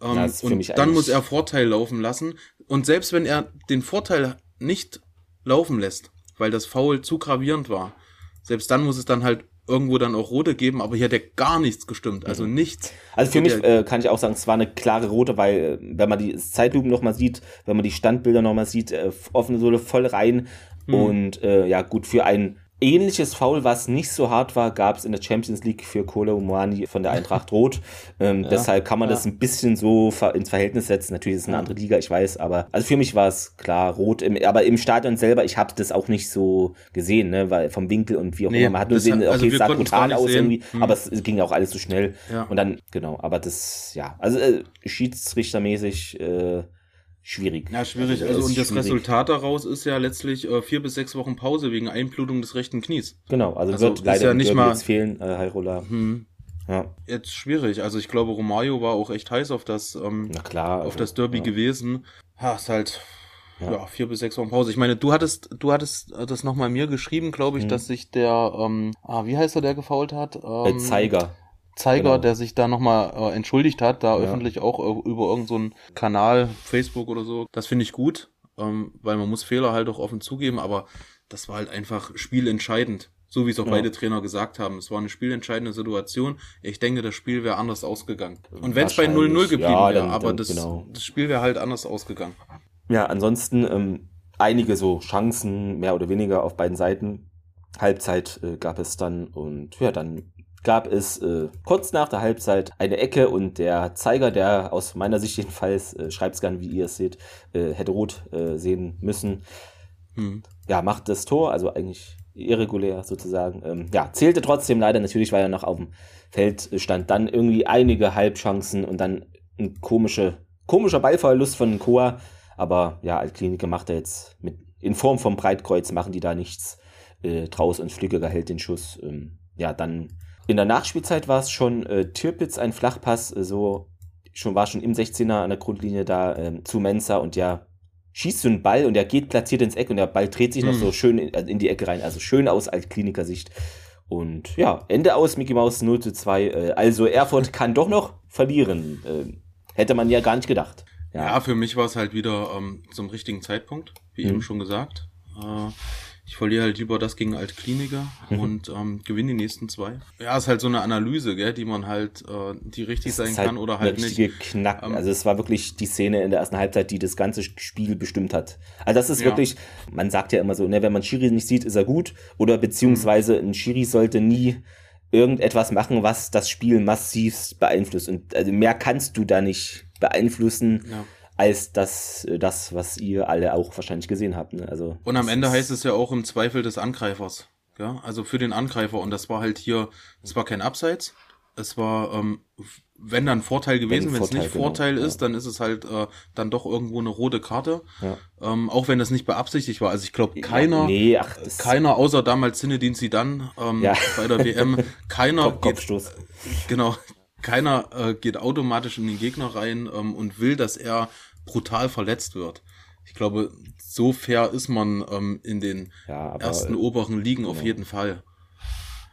Speaker 3: Ähm,
Speaker 2: Ja,
Speaker 3: und dann muss er Vorteil laufen lassen. Und selbst wenn er den Vorteil nicht laufen lässt, weil das Foul zu gravierend war, selbst dann muss es dann halt irgendwo dann auch rote geben, aber hier hat ja gar nichts gestimmt, also
Speaker 2: Mhm.
Speaker 3: nichts.
Speaker 2: Also für mich äh, kann ich auch sagen, es war eine klare rote, weil äh, wenn man die Zeitlupen nochmal sieht, wenn man die Standbilder nochmal sieht, äh, offene Sohle voll rein
Speaker 3: Mhm.
Speaker 2: und äh, ja gut, für ein ähnliches Foul, was nicht so hart war, gab es in der Champions League für Kolo Muani von der Eintracht Rot. Ähm, Deshalb kann man
Speaker 3: ja.
Speaker 2: das ein bisschen so ins Verhältnis setzen. Natürlich ist es eine andere Liga, ich weiß, aber also für mich war es klar rot. Im, aber im Stadion selber, ich habe das auch nicht so gesehen, ne, weil vom Winkel und wie auch
Speaker 3: Nee,
Speaker 2: immer. Man hat nur gesehen,
Speaker 3: also
Speaker 2: okay, es sah brutal aus
Speaker 3: sehen.
Speaker 2: irgendwie,
Speaker 3: Hm.
Speaker 2: aber es ging ja auch alles so schnell.
Speaker 3: Ja.
Speaker 2: Und dann, genau, aber das, ja, also äh, schiedsrichtermäßig äh, schwierig.
Speaker 3: Ja, schwierig. Also
Speaker 2: ist
Speaker 3: und das
Speaker 2: schwierig.
Speaker 3: Resultat daraus ist ja letztlich äh, vier bis sechs Wochen Pause wegen Einblutung des rechten Knies.
Speaker 2: Genau, also,
Speaker 3: Also
Speaker 2: wird leider
Speaker 3: ja nicht mal-
Speaker 2: jetzt fehlen, äh, Heirola.
Speaker 3: Hm.
Speaker 2: Ja,
Speaker 3: Jetzt schwierig. Also ich glaube, Romario war auch echt heiß auf das, ähm,
Speaker 2: na klar.
Speaker 3: auf
Speaker 2: also,
Speaker 3: das Derby
Speaker 2: ja.
Speaker 3: gewesen. Ha, ist halt
Speaker 2: Ja.
Speaker 3: ja. vier bis sechs Wochen Pause. Ich meine, du hattest, du hattest äh, das nochmal mir geschrieben, glaube ich,
Speaker 2: Mhm.
Speaker 3: dass sich der, ähm, ah, wie heißt er, der gefault hat?
Speaker 2: Äh,
Speaker 3: Ähm,
Speaker 2: Zeiger.
Speaker 3: Zeiger,
Speaker 2: genau.
Speaker 3: der sich da nochmal äh, entschuldigt hat, da
Speaker 2: Ja.
Speaker 3: öffentlich auch äh, über irgendeinen so Kanal, Facebook oder so. Das finde ich gut, ähm, weil man muss Fehler halt auch offen zugeben, aber das war halt einfach spielentscheidend. So wie es auch
Speaker 2: Ja.
Speaker 3: beide Trainer gesagt haben. Es war eine spielentscheidende Situation. Ich denke, das Spiel wäre anders ausgegangen. Und wenn es bei 0-0
Speaker 2: Wahrscheinlich.
Speaker 3: geblieben
Speaker 2: Ja,
Speaker 3: wäre, aber
Speaker 2: dann
Speaker 3: das,
Speaker 2: genau.
Speaker 3: das Spiel wäre halt anders ausgegangen.
Speaker 2: Ja, ansonsten ähm, einige so Chancen, mehr oder weniger auf beiden Seiten. Halbzeit äh, gab es dann und ja, dann gab es äh, kurz nach der Halbzeit eine Ecke und der Zeiger, der aus meiner Sicht jedenfalls, äh, schreibt es gerne, wie ihr es seht, äh, hätte rot äh, sehen müssen,
Speaker 3: Hm.
Speaker 2: ja, macht das Tor, also eigentlich irregulär sozusagen. Ähm, ja, zählte trotzdem leider, natürlich, weil er noch auf dem Feld stand. Dann irgendwie einige Halbchancen und dann ein komische, komischer Ballverlust von Koa. Aber ja, Altkliniker macht er jetzt mit, in Form vom Breitkreuz, machen die da nichts äh, draus und Flügger hält den Schuss. Ähm, ja, dann in der Nachspielzeit war es schon äh, Türpitz, ein Flachpass, äh, so schon war schon im 16er an der Grundlinie da ähm, zu Mensa und ja, schießt so einen Ball und der geht platziert ins Eck und der Ball dreht sich noch
Speaker 3: Mhm.
Speaker 2: so schön in, äh, in die Ecke rein. Also schön aus Altkliniker-Sicht. Und ja, Ende aus Mickey Mouse 0 zu 2. Äh, also Erfurt [laughs] kann doch noch verlieren. Ähm, hätte man ja gar nicht gedacht.
Speaker 3: Ja, für mich war es halt wieder ähm, zum richtigen Zeitpunkt, wie
Speaker 2: Mhm.
Speaker 3: eben schon gesagt. Äh, ich verliere halt lieber das gegen Altkliniker
Speaker 2: Mhm.
Speaker 3: und ähm, gewinne die nächsten zwei. Ja, ist halt so eine Analyse, gell, die man halt, äh, die richtig sein
Speaker 2: ist
Speaker 3: kann oder halt nicht.
Speaker 2: Knack.
Speaker 3: Ähm,
Speaker 2: also es war wirklich die Szene in der ersten Halbzeit, die das ganze Spiel bestimmt hat. Also das ist
Speaker 3: Ja.
Speaker 2: wirklich, man sagt ja immer so, ne, wenn man Schiri nicht sieht, ist er gut. Oder beziehungsweise ein Schiri sollte nie irgendetwas machen, was das Spiel massiv beeinflusst. Und also mehr kannst du da nicht beeinflussen,
Speaker 3: Ja.
Speaker 2: Als das, äh, das, was ihr alle auch wahrscheinlich gesehen habt. Ne? Also
Speaker 3: Und am Ende heißt es ja auch im Zweifel des Angreifers. Ja, also für den Angreifer. Und das war halt hier, es war kein Abseits. Es war, ähm, wenn dann Vorteil gewesen, wenn es nicht
Speaker 2: genau,
Speaker 3: Vorteil
Speaker 2: ja.
Speaker 3: ist, dann ist es halt äh, dann doch irgendwo eine rote Karte.
Speaker 2: Ja.
Speaker 3: Ähm, auch wenn das nicht beabsichtigt war. Also ich glaube, keiner,
Speaker 2: Nee, ach,
Speaker 3: keiner außer damals Zinedine Zidane ähm,
Speaker 2: Ja.
Speaker 3: bei der WM, [laughs] keiner
Speaker 2: Kopf,
Speaker 3: geht,
Speaker 2: Kopfstoß. [laughs]
Speaker 3: genau, keiner äh, geht automatisch in den Gegner rein ähm, und will, dass er brutal verletzt wird. Ich glaube, so fair ist man ähm, in den
Speaker 2: Ja, aber,
Speaker 3: ersten oberen Ligen auf
Speaker 2: genau.
Speaker 3: jeden Fall.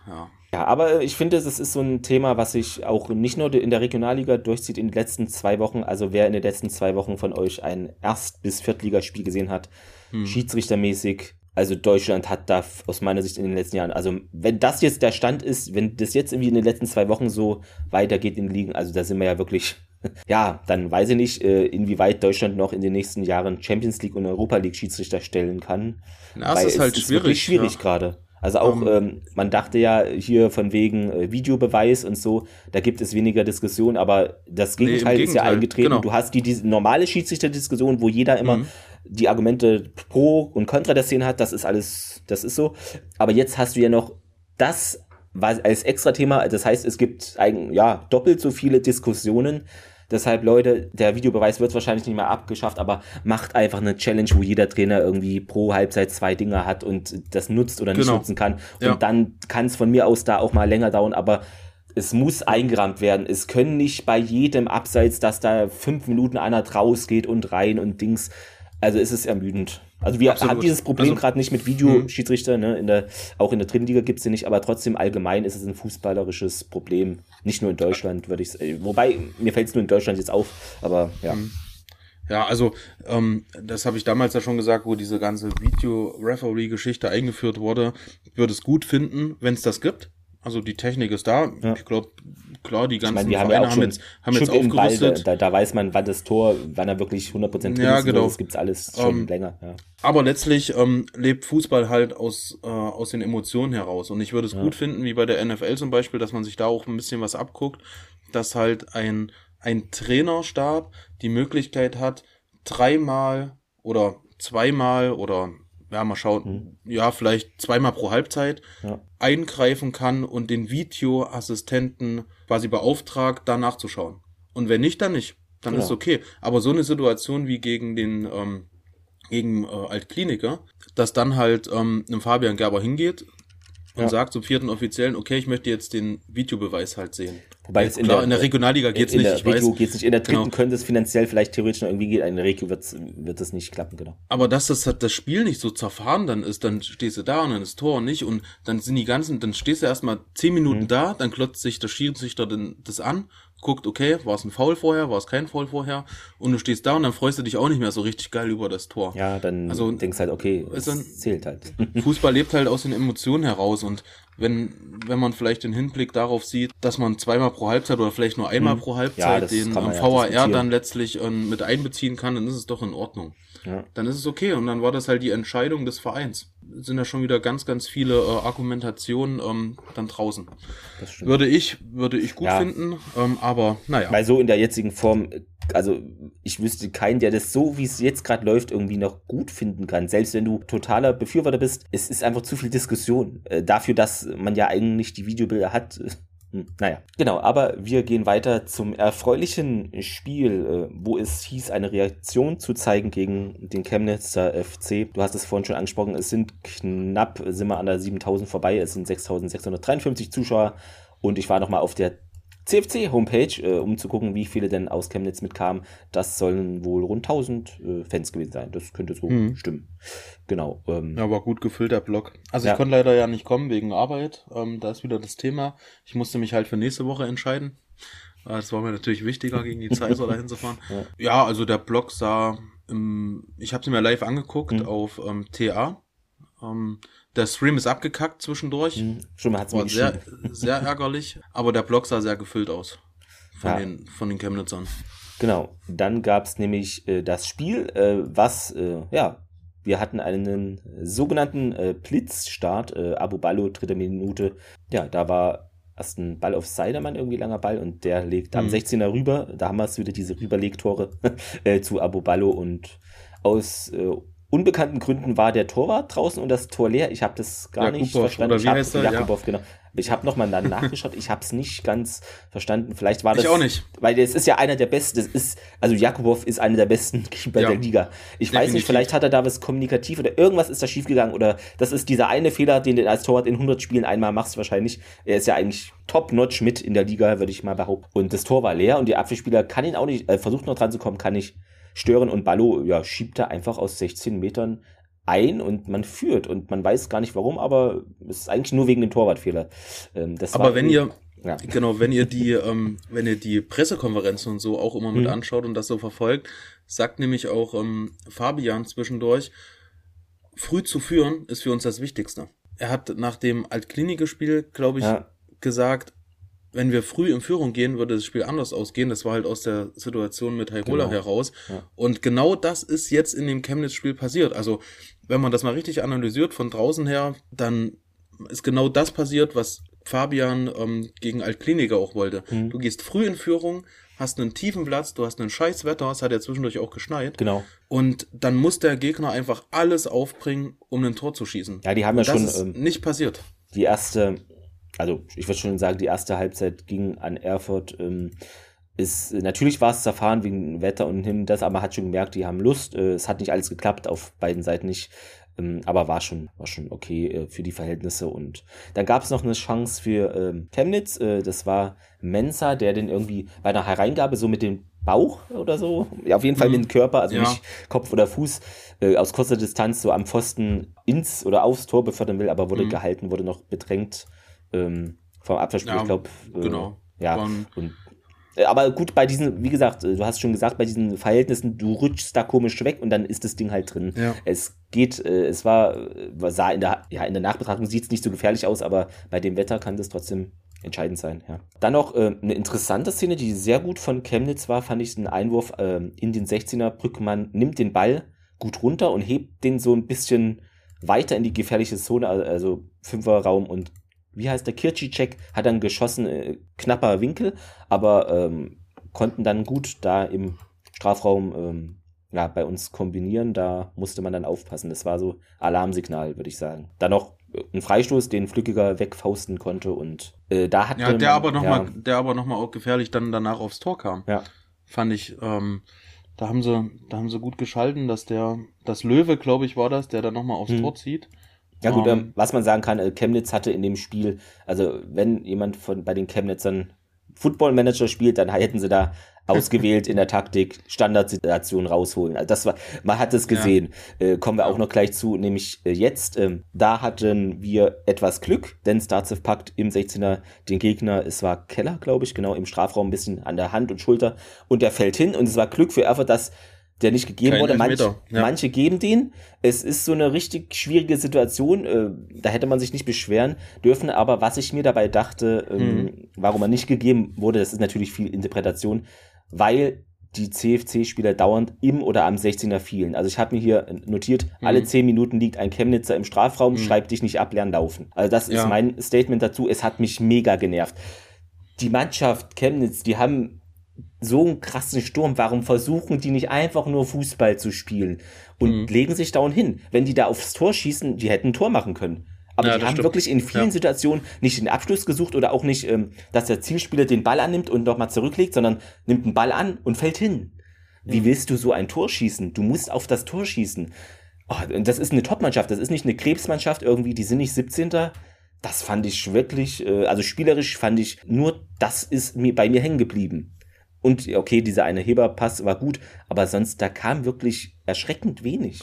Speaker 3: Ja.
Speaker 2: Ja, aber ich finde, das ist so ein Thema, was sich auch nicht nur in der Regionalliga durchzieht in den letzten zwei Wochen. Also wer in den letzten zwei Wochen von euch ein Erst- bis Viertligaspiel gesehen hat,
Speaker 3: Hm.
Speaker 2: schiedsrichtermäßig, also Deutschland hat da aus meiner Sicht in den letzten Jahren, also wenn das jetzt der Stand ist, wenn das jetzt irgendwie in den letzten zwei Wochen so weitergeht in den Ligen, also da sind wir ja wirklich, [laughs] ja, dann weiß ich nicht, äh, inwieweit Deutschland noch in den nächsten Jahren Champions League und Europa League Schiedsrichter stellen kann.
Speaker 3: Na, es
Speaker 2: Weil
Speaker 3: ist halt
Speaker 2: wirklich
Speaker 3: schwierig.
Speaker 2: schwierig
Speaker 3: ja.
Speaker 2: gerade. Also auch,
Speaker 3: Ähm,
Speaker 2: ähm, man dachte ja hier von wegen äh, Videobeweis und so, da gibt es weniger Diskussion, aber das
Speaker 3: Nee, im
Speaker 2: Gegenteil ist ja
Speaker 3: Gegenteil,
Speaker 2: eingetreten.
Speaker 3: genau.
Speaker 2: Du hast die diese normale Schiedsrichterdiskussion, wo jeder immer
Speaker 3: Mhm.
Speaker 2: die Argumente pro und contra der Szene hat, das ist alles, das ist so. Aber jetzt hast du ja noch das was als extra Thema, das heißt, es gibt eigen, ja, doppelt so viele Diskussionen. Deshalb, Leute, der Videobeweis wird wahrscheinlich nicht mehr abgeschafft, aber macht einfach eine Challenge, wo jeder Trainer irgendwie pro Halbzeit zwei Dinger hat und das nutzt oder nicht
Speaker 3: Genau.
Speaker 2: nutzen kann.
Speaker 3: Ja.
Speaker 2: Und dann kann es von mir aus da auch mal länger dauern, aber es muss eingerahmt werden. Es können nicht bei jedem Abseits, dass da fünf Minuten einer draus geht und rein und Dings. Also es ist ermüdend. Also wir
Speaker 3: Absolut.
Speaker 2: haben dieses Problem
Speaker 3: Also-
Speaker 2: gerade nicht mit Videoschiedsrichter, ne? In der, auch in der dritten Liga gibt's sie nicht, aber trotzdem allgemein ist es ein fußballerisches Problem. Nicht nur in Deutschland, würde ich sagen. Wobei, mir fällt es nur in Deutschland jetzt auf, aber ja.
Speaker 3: Mhm. Ja, also ähm, das habe ich damals ja schon gesagt, wo diese ganze Video-Referee-Geschichte eingeführt wurde. Ich würde es gut finden, wenn es das gibt. Also die Technik ist da.
Speaker 2: Ja.
Speaker 3: Ich glaube, klar, die ganzen
Speaker 2: Ich meine, wir haben ja auch
Speaker 3: haben jetzt, haben jetzt
Speaker 2: im Ball,
Speaker 3: aufgerüstet.
Speaker 2: da, da weiß man, wann das Tor, wann er wirklich 100% drin
Speaker 3: Ja,
Speaker 2: ist.
Speaker 3: genau.
Speaker 2: Das gibt's alles schon
Speaker 3: Ähm,
Speaker 2: länger. Ja.
Speaker 3: Aber letztlich ähm, lebt Fußball halt aus, äh, aus den Emotionen heraus. Und ich würde es gut finden, wie bei der NFL zum Beispiel, dass man sich da auch ein bisschen was abguckt, dass halt ein, ein Trainerstab die Möglichkeit hat, dreimal oder zweimal oder ja, mal schauen, ja, vielleicht zweimal pro Halbzeit
Speaker 2: Ja.
Speaker 3: eingreifen kann und den Videoassistenten quasi beauftragt, da nachzuschauen. Und wenn nicht, dann nicht. Dann
Speaker 2: Genau.
Speaker 3: ist okay. Aber so eine Situation wie gegen den ähm, gegen äh, Altkliniker, dass dann halt ähm, einem Fabian Gerber hingeht und
Speaker 2: Ja.
Speaker 3: sagt zum vierten Offiziellen, okay, ich möchte jetzt den Videobeweis halt sehen.
Speaker 2: Wobei
Speaker 3: Ja,
Speaker 2: jetzt in
Speaker 3: klar,
Speaker 2: der-
Speaker 3: in der Regionalliga geht's
Speaker 2: in
Speaker 3: nicht,
Speaker 2: der
Speaker 3: ich
Speaker 2: Regio
Speaker 3: weiß.
Speaker 2: geht's nicht. In der dritten
Speaker 3: Genau.
Speaker 2: könnte es finanziell vielleicht theoretisch noch irgendwie gehen. In der Regio wird's, wird es nicht klappen, genau.
Speaker 3: Aber dass das, das Spiel nicht so zerfahren dann ist, dann stehst du da und dann ist Tor und nicht und dann sind die ganzen, dann stehst du erstmal zehn Minuten
Speaker 2: Mhm.
Speaker 3: da, dann klotzt sich der Schiedsrichter das an, guckt, okay, war es ein Foul vorher, war es kein Foul vorher und du stehst da und dann freust du dich auch nicht mehr so richtig geil über das Tor.
Speaker 2: Ja, dann
Speaker 3: Also,
Speaker 2: denkst halt, okay, es
Speaker 3: dann-
Speaker 2: zählt halt. [laughs]
Speaker 3: Fußball lebt halt aus den Emotionen heraus und wenn, wenn man vielleicht den Hinblick darauf sieht, dass man zweimal pro Halbzeit oder vielleicht nur einmal pro
Speaker 2: Ja,
Speaker 3: Halbzeit
Speaker 2: das
Speaker 3: den
Speaker 2: ja
Speaker 3: VAR
Speaker 2: diskutieren.
Speaker 3: dann letztlich ähm, mit einbeziehen kann, dann ist es doch in Ordnung.
Speaker 2: Ja.
Speaker 3: Dann ist es okay und dann war das halt die Entscheidung des Vereins. Sind ja schon wieder ganz, ganz viele äh, Argumentationen ähm, dann draußen.
Speaker 2: Das stimmt.
Speaker 3: Würde ich, würde ich gut
Speaker 2: Ja.
Speaker 3: finden, ähm, aber naja.
Speaker 2: Weil so in der jetzigen Form, also ich wüsste keinen, der das so, wie es jetzt gerade läuft, irgendwie noch gut finden kann. Selbst wenn du totaler Befürworter bist, es ist einfach zu viel Diskussion. Äh, dafür, dass man ja eigentlich die Videobilder hat. Hm, Naja, genau, aber wir gehen weiter zum erfreulichen Spiel, äh, wo es hieß, eine Reaktion zu zeigen gegen den Chemnitzer FC. Du hast es vorhin schon angesprochen, es sind knapp, sind wir an der 7000 vorbei, es sind 6653 Zuschauer und ich war nochmal auf der CFC-Homepage, äh, um zu gucken, wie viele denn aus Chemnitz mitkamen. Das sollen wohl rund 1000 äh, Fans gewesen sein. Das könnte so
Speaker 3: Mhm.
Speaker 2: stimmen. Genau. Ähm,
Speaker 3: Ja, war gut gefüllt, der Block. Also
Speaker 2: Ja.
Speaker 3: ich konnte leider ja nicht kommen wegen Arbeit. Ähm, da ist wieder das Thema. Ich musste mich halt für nächste Woche entscheiden. Äh, Das war mir natürlich wichtiger, gegen die Zeiser [laughs] dahin zu fahren.
Speaker 2: Ja.
Speaker 3: Ja. also der Block sah, im, ich habe sie mir live angeguckt
Speaker 2: Mhm.
Speaker 3: auf ähm, TA. Ähm, der Stream ist abgekackt zwischendurch.
Speaker 2: hm, schon mal hat's mir
Speaker 3: War sehr,
Speaker 2: geschrieben.
Speaker 3: sehr [laughs] ärgerlich. Aber der Block sah sehr gefüllt aus. Von,
Speaker 2: Ja.
Speaker 3: den, von den Chemnitzern.
Speaker 2: Genau. Dann gab's nämlich äh, das Spiel, äh, was, äh, ja, wir hatten einen sogenannten äh, Blitzstart, äh, Abu Ballo, dritte Minute. Ja, da war erst ein Ball auf Seidermann, irgendwie langer Ball, und der legt am
Speaker 3: Mhm.
Speaker 2: 16er rüber. Da haben wir es wieder, diese Rüberlegtore [laughs] äh, zu Abu Ballo und aus äh, unbekannten Gründen war der Torwart draußen und das Tor leer. Ich habe das gar nicht
Speaker 3: Jakubow,
Speaker 2: verstanden.
Speaker 3: oder wie
Speaker 2: ich hab,
Speaker 3: heißt er? Ja.
Speaker 2: Jakubow, genau. Ich habe nochmal nachgeschaut. Ich habe es nicht ganz verstanden. Vielleicht war das.
Speaker 3: Ich auch nicht.
Speaker 2: Weil es ist ja einer der besten. Das ist, also Jakubow ist einer der besten [laughs] Keeper
Speaker 3: Ja,
Speaker 2: der Liga. Ich weiß nicht,
Speaker 3: definitiv.
Speaker 2: vielleicht hat er da was kommunikativ oder irgendwas ist da schiefgegangen oder das ist dieser eine Fehler, den du als Torwart in 100 Spielen einmal machst wahrscheinlich. Er ist ja eigentlich top-notch mit in der Liga, würde ich mal behaupten. Und das Tor war leer und die Abwehrspieler kann ihn auch nicht, äh, versucht noch dran zu kommen, kann nicht stören und Ballo, ja, schiebt er einfach aus 16 Metern ein und man führt und man weiß gar nicht warum, aber es ist eigentlich nur wegen dem Torwartfehler. Ähm,
Speaker 3: Aber wenn ihr,
Speaker 2: ja.
Speaker 3: Genau, wenn ihr die, ähm, wenn ihr die Pressekonferenzen und so auch immer mit
Speaker 2: Mhm.
Speaker 3: anschaut und das so verfolgt, sagt nämlich auch ähm, Fabian zwischendurch, früh zu führen ist für uns das Wichtigste. Er hat nach dem Altklinike-Spiel, glaube ich,
Speaker 2: Ja.
Speaker 3: gesagt, wenn wir früh in Führung gehen, würde das Spiel anders ausgehen. Das war halt aus der Situation mit Hairola
Speaker 2: Genau.
Speaker 3: heraus.
Speaker 2: Ja.
Speaker 3: Und genau das ist jetzt in dem Chemnitz-Spiel passiert. Also, wenn man das mal richtig analysiert von draußen her, dann ist genau das passiert, was Fabian ähm, gegen Altkliniker auch wollte.
Speaker 2: Mhm.
Speaker 3: Du gehst früh in Führung, hast einen tiefen Platz, du hast einen scheiß Wetter, es hat ja zwischendurch auch geschneit.
Speaker 2: Genau.
Speaker 3: Und dann muss der Gegner einfach alles aufbringen, um ein Tor zu schießen.
Speaker 2: Ja, die haben ja
Speaker 3: Und das
Speaker 2: schon
Speaker 3: ist
Speaker 2: ähm,
Speaker 3: nicht passiert.
Speaker 2: die erste, also ich würde schon sagen, die erste Halbzeit ging an Erfurt. Ähm, ist, natürlich war es zerfahren wegen Wetter und hin, das, aber man hat schon gemerkt, die haben Lust. Äh, es hat nicht alles geklappt, auf beiden Seiten nicht. Ähm, aber war schon, war schon okay äh, für die Verhältnisse. Und dann gab es noch eine Chance für ähm, Chemnitz. Äh, das war Mensa, der den irgendwie bei einer Hereingabe so mit dem Bauch oder so, ja, auf jeden Fall
Speaker 3: Mhm.
Speaker 2: mit dem Körper, also
Speaker 3: Ja.
Speaker 2: nicht Kopf oder Fuß, äh, aus kurzer Distanz so am Pfosten ins oder aufs Tor befördern will, aber wurde
Speaker 3: Mhm.
Speaker 2: gehalten, wurde noch bedrängt ähm, vom Abwehrspieler,
Speaker 3: Ja,
Speaker 2: ich glaube. Äh,
Speaker 3: genau.
Speaker 2: Ja,
Speaker 3: Von-
Speaker 2: und Äh, aber gut, bei diesen, wie gesagt, äh, du hast schon gesagt, bei diesen Verhältnissen, du rutschst da komisch weg und dann ist das Ding halt drin.
Speaker 3: Ja.
Speaker 2: Es geht, äh, es war, sah in der, ja, in der Nachbetrachtung sieht es nicht so gefährlich aus, aber bei dem Wetter kann das trotzdem entscheidend sein, ja. Dann noch äh, eine interessante Szene, die sehr gut von Chemnitz war, fand ich, ein Einwurf äh, in den 16er. Brückmann nimmt den Ball gut runter und hebt den so ein bisschen weiter in die gefährliche Zone, also Fünferraum und wie heißt der Kirchicek hat dann geschossen, äh, knapper Winkel, aber ähm, konnten dann gut da im Strafraum ähm, ja, bei uns kombinieren. Da musste man dann aufpassen. Das war so Alarmsignal, würde ich sagen. Dann noch ein Freistoß, den Flückiger wegfausten konnte und äh, da hat
Speaker 3: ja, der
Speaker 2: man,
Speaker 3: aber noch
Speaker 2: ja,
Speaker 3: mal, der aber noch mal auch gefährlich dann danach aufs Tor kam.
Speaker 2: Ja.
Speaker 3: Fand ich, ähm, da haben sie, da haben sie gut geschalten, dass der, das Löwe, glaube ich, war das, der dann noch mal aufs
Speaker 2: Hm.
Speaker 3: Tor zieht.
Speaker 2: Ja gut,
Speaker 3: Ähm,
Speaker 2: ähm, was man sagen kann, äh, Chemnitz hatte in dem Spiel, also wenn jemand von bei den Chemnitzern Football Manager spielt, dann hätten sie da [laughs] ausgewählt in der Taktik Standardsituationen rausholen. Also das war, man hat es gesehen. Äh, kommen wir auch noch gleich zu, nämlich äh, jetzt, ähm, da hatten wir etwas Glück, denn Starzev packt im 16er den Gegner, es war Keller, glaube ich, genau im Strafraum ein bisschen an der Hand und Schulter und der fällt hin. Und es war Glück für Erfurt, dass der nicht gegeben
Speaker 3: Kein
Speaker 2: wurde. Manch,
Speaker 3: Elfmeter, ja.
Speaker 2: Manche geben den. Es ist so eine richtig schwierige Situation. Äh, da hätte man sich nicht beschweren dürfen. Aber was ich mir dabei dachte, ähm,
Speaker 3: Hm.
Speaker 2: warum er nicht gegeben wurde, das ist natürlich viel Interpretation, weil die CFC-Spieler dauernd im oder am 16er fielen. Also ich habe mir hier notiert, alle 10 Minuten liegt ein Chemnitzer im Strafraum,
Speaker 3: Hm.
Speaker 2: schreib dich nicht ab, lern laufen. Also das ist
Speaker 3: Ja.
Speaker 2: mein Statement dazu. Es hat mich mega genervt. Die Mannschaft Chemnitz, die haben so einen krassen Sturm, warum versuchen die nicht einfach nur Fußball zu spielen und
Speaker 3: Mhm.
Speaker 2: legen sich dauernd hin? Wenn die da aufs Tor schießen, die hätten ein Tor machen können. Aber
Speaker 3: Ja,
Speaker 2: die haben
Speaker 3: stimmt.
Speaker 2: wirklich in vielen
Speaker 3: Ja.
Speaker 2: Situationen nicht den Abschluss gesucht oder auch nicht, ähm, dass der Zielspieler den Ball annimmt und nochmal zurücklegt, sondern nimmt den Ball an und fällt hin. Wie willst du so ein Tor schießen? Du musst auf das Tor schießen. Oh, und das ist eine Top-Mannschaft, das ist nicht eine Krebsmannschaft irgendwie, die sind nicht 17. Das fand ich wirklich, äh, also spielerisch fand ich nur, das ist mir bei mir hängen geblieben. Und okay, dieser eine Heberpass war gut, aber sonst, da kam wirklich erschreckend wenig.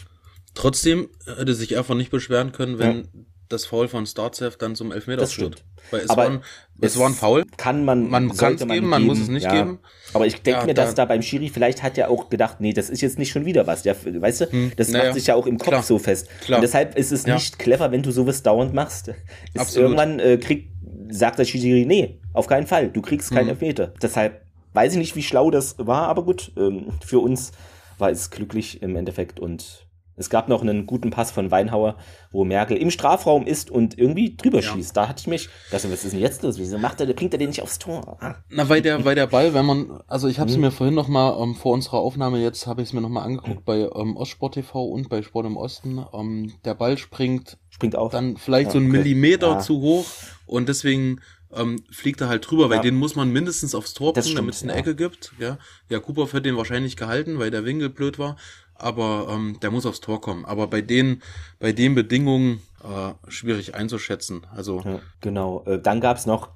Speaker 3: Trotzdem hätte sich Erfurt nicht beschweren können, wenn das Foul von Starzev dann zum Elfmeter
Speaker 2: Das stimmt.
Speaker 3: Weil es,
Speaker 2: Aber
Speaker 3: war ein, es war ein Foul.
Speaker 2: Kann man,
Speaker 3: Man kann es geben, man muss es nicht geben.
Speaker 2: Aber ich denke
Speaker 3: Ja,
Speaker 2: mir, dass
Speaker 3: da-
Speaker 2: da beim Schiri, vielleicht hat er auch gedacht, nee, das ist jetzt nicht schon wieder was. Der, weißt du,
Speaker 3: Hm,
Speaker 2: das
Speaker 3: naja,
Speaker 2: macht sich ja auch im Kopf
Speaker 3: klar,
Speaker 2: so fest.
Speaker 3: klar.
Speaker 2: Und deshalb ist es
Speaker 3: Ja.
Speaker 2: nicht clever, wenn du sowas dauernd machst. Ist irgendwann äh, kriegt, sagt der Schiri, nee, auf keinen Fall, du kriegst keinen
Speaker 3: Hm.
Speaker 2: Elfmeter. Deshalb weiß ich nicht, wie schlau das war, aber gut, ähm, für uns war es glücklich im Endeffekt und es gab noch einen guten Pass von Weinhauer, wo Merkel im Strafraum ist und irgendwie drüber
Speaker 3: Ja.
Speaker 2: schießt. Da hatte ich mich, dachte, was ist denn jetzt los? Wieso macht er, bringt er den nicht aufs Tor? Ah.
Speaker 3: Na, weil der, weil der Ball, wenn man, also ich habe es
Speaker 2: Mhm.
Speaker 3: mir vorhin noch mal ähm, vor unserer Aufnahme, jetzt habe ich es mir noch mal angeguckt bei ähm, Ostsport TV und bei Sport im Osten. Ähm, der Ball springt
Speaker 2: Springt auf.
Speaker 3: dann vielleicht
Speaker 2: Ja,
Speaker 3: so einen
Speaker 2: okay.
Speaker 3: Millimeter
Speaker 2: Ja.
Speaker 3: zu hoch und deswegen ähm, fliegt er halt drüber, weil
Speaker 2: Ja.
Speaker 3: den muss man mindestens aufs Tor bringen, damit es eine
Speaker 2: ja.
Speaker 3: Ecke gibt. Ja, ja Cooper hat den wahrscheinlich gehalten, weil der Winkel blöd war, aber ähm, der muss aufs Tor kommen. Aber bei den, bei den Bedingungen äh, schwierig einzuschätzen. Also
Speaker 2: Ja, genau. Äh, dann gab es noch,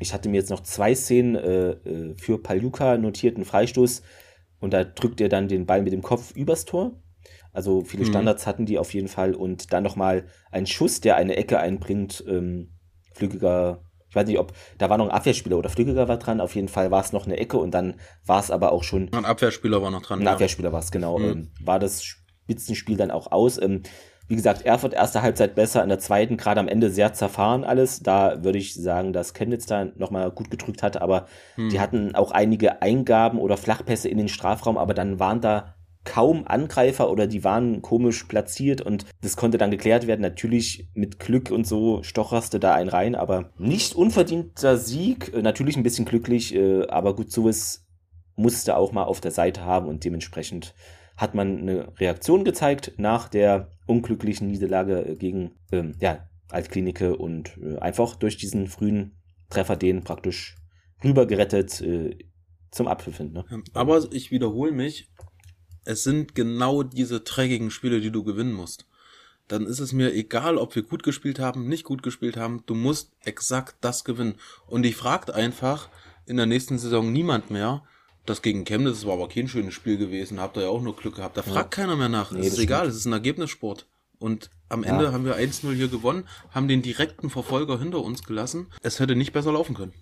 Speaker 2: ich hatte mir jetzt noch zwei Szenen äh, äh, für Paljuka notierten Freistoß und da drückt er dann den Ball mit dem Kopf übers Tor. Also viele
Speaker 3: Mhm.
Speaker 2: Standards hatten die auf jeden Fall und dann nochmal ein Schuss, der eine Ecke einbringt. Ähm, Flügiger, ich weiß nicht, ob da war noch ein Abwehrspieler oder Flügiger war dran. Auf jeden Fall war es noch eine Ecke und dann war es aber auch schon
Speaker 3: ein Abwehrspieler war noch dran.
Speaker 2: ein
Speaker 3: ja.
Speaker 2: Abwehrspieler war es, genau.
Speaker 3: Mhm.
Speaker 2: Ähm, war das Spitzenspiel dann auch aus. Ähm, wie gesagt, Erfurt erste Halbzeit besser, in der zweiten gerade am Ende sehr zerfahren alles. Da würde ich sagen, dass Chemnitz da nochmal gut gedrückt hat, aber
Speaker 3: Hm.
Speaker 2: die hatten auch einige Eingaben oder Flachpässe in den Strafraum, aber dann waren da kaum Angreifer oder die waren komisch platziert und das konnte dann geklärt werden. Natürlich mit Glück und so stocherste da einen rein, aber nicht unverdienter Sieg. Äh, Natürlich ein bisschen glücklich, äh, aber gut, sowas musste auch mal auf der Seite haben und dementsprechend hat man eine Reaktion gezeigt nach der unglücklichen Niederlage äh, gegen ähm, ja, Altklinike und äh, einfach durch diesen frühen Treffer den praktisch rübergerettet äh, zum Abpfiffen. Ne?
Speaker 3: Aber ich wiederhole mich, es sind genau diese dreckigen Spiele, die du gewinnen musst. Dann ist es mir egal, ob wir gut gespielt haben, nicht gut gespielt haben, du musst exakt das gewinnen. Und ich fragt einfach in der nächsten Saison niemand mehr, das gegen Chemnitz das war aber kein schönes Spiel gewesen, habt ihr ja auch nur Glück gehabt. Da fragt keiner mehr nach.
Speaker 2: Nee,
Speaker 3: es ist egal, es ist ein Ergebnissport. Und am
Speaker 2: Ja.
Speaker 3: Ende haben wir 1-0 hier gewonnen, haben den direkten Verfolger hinter uns gelassen. Es hätte nicht besser laufen können.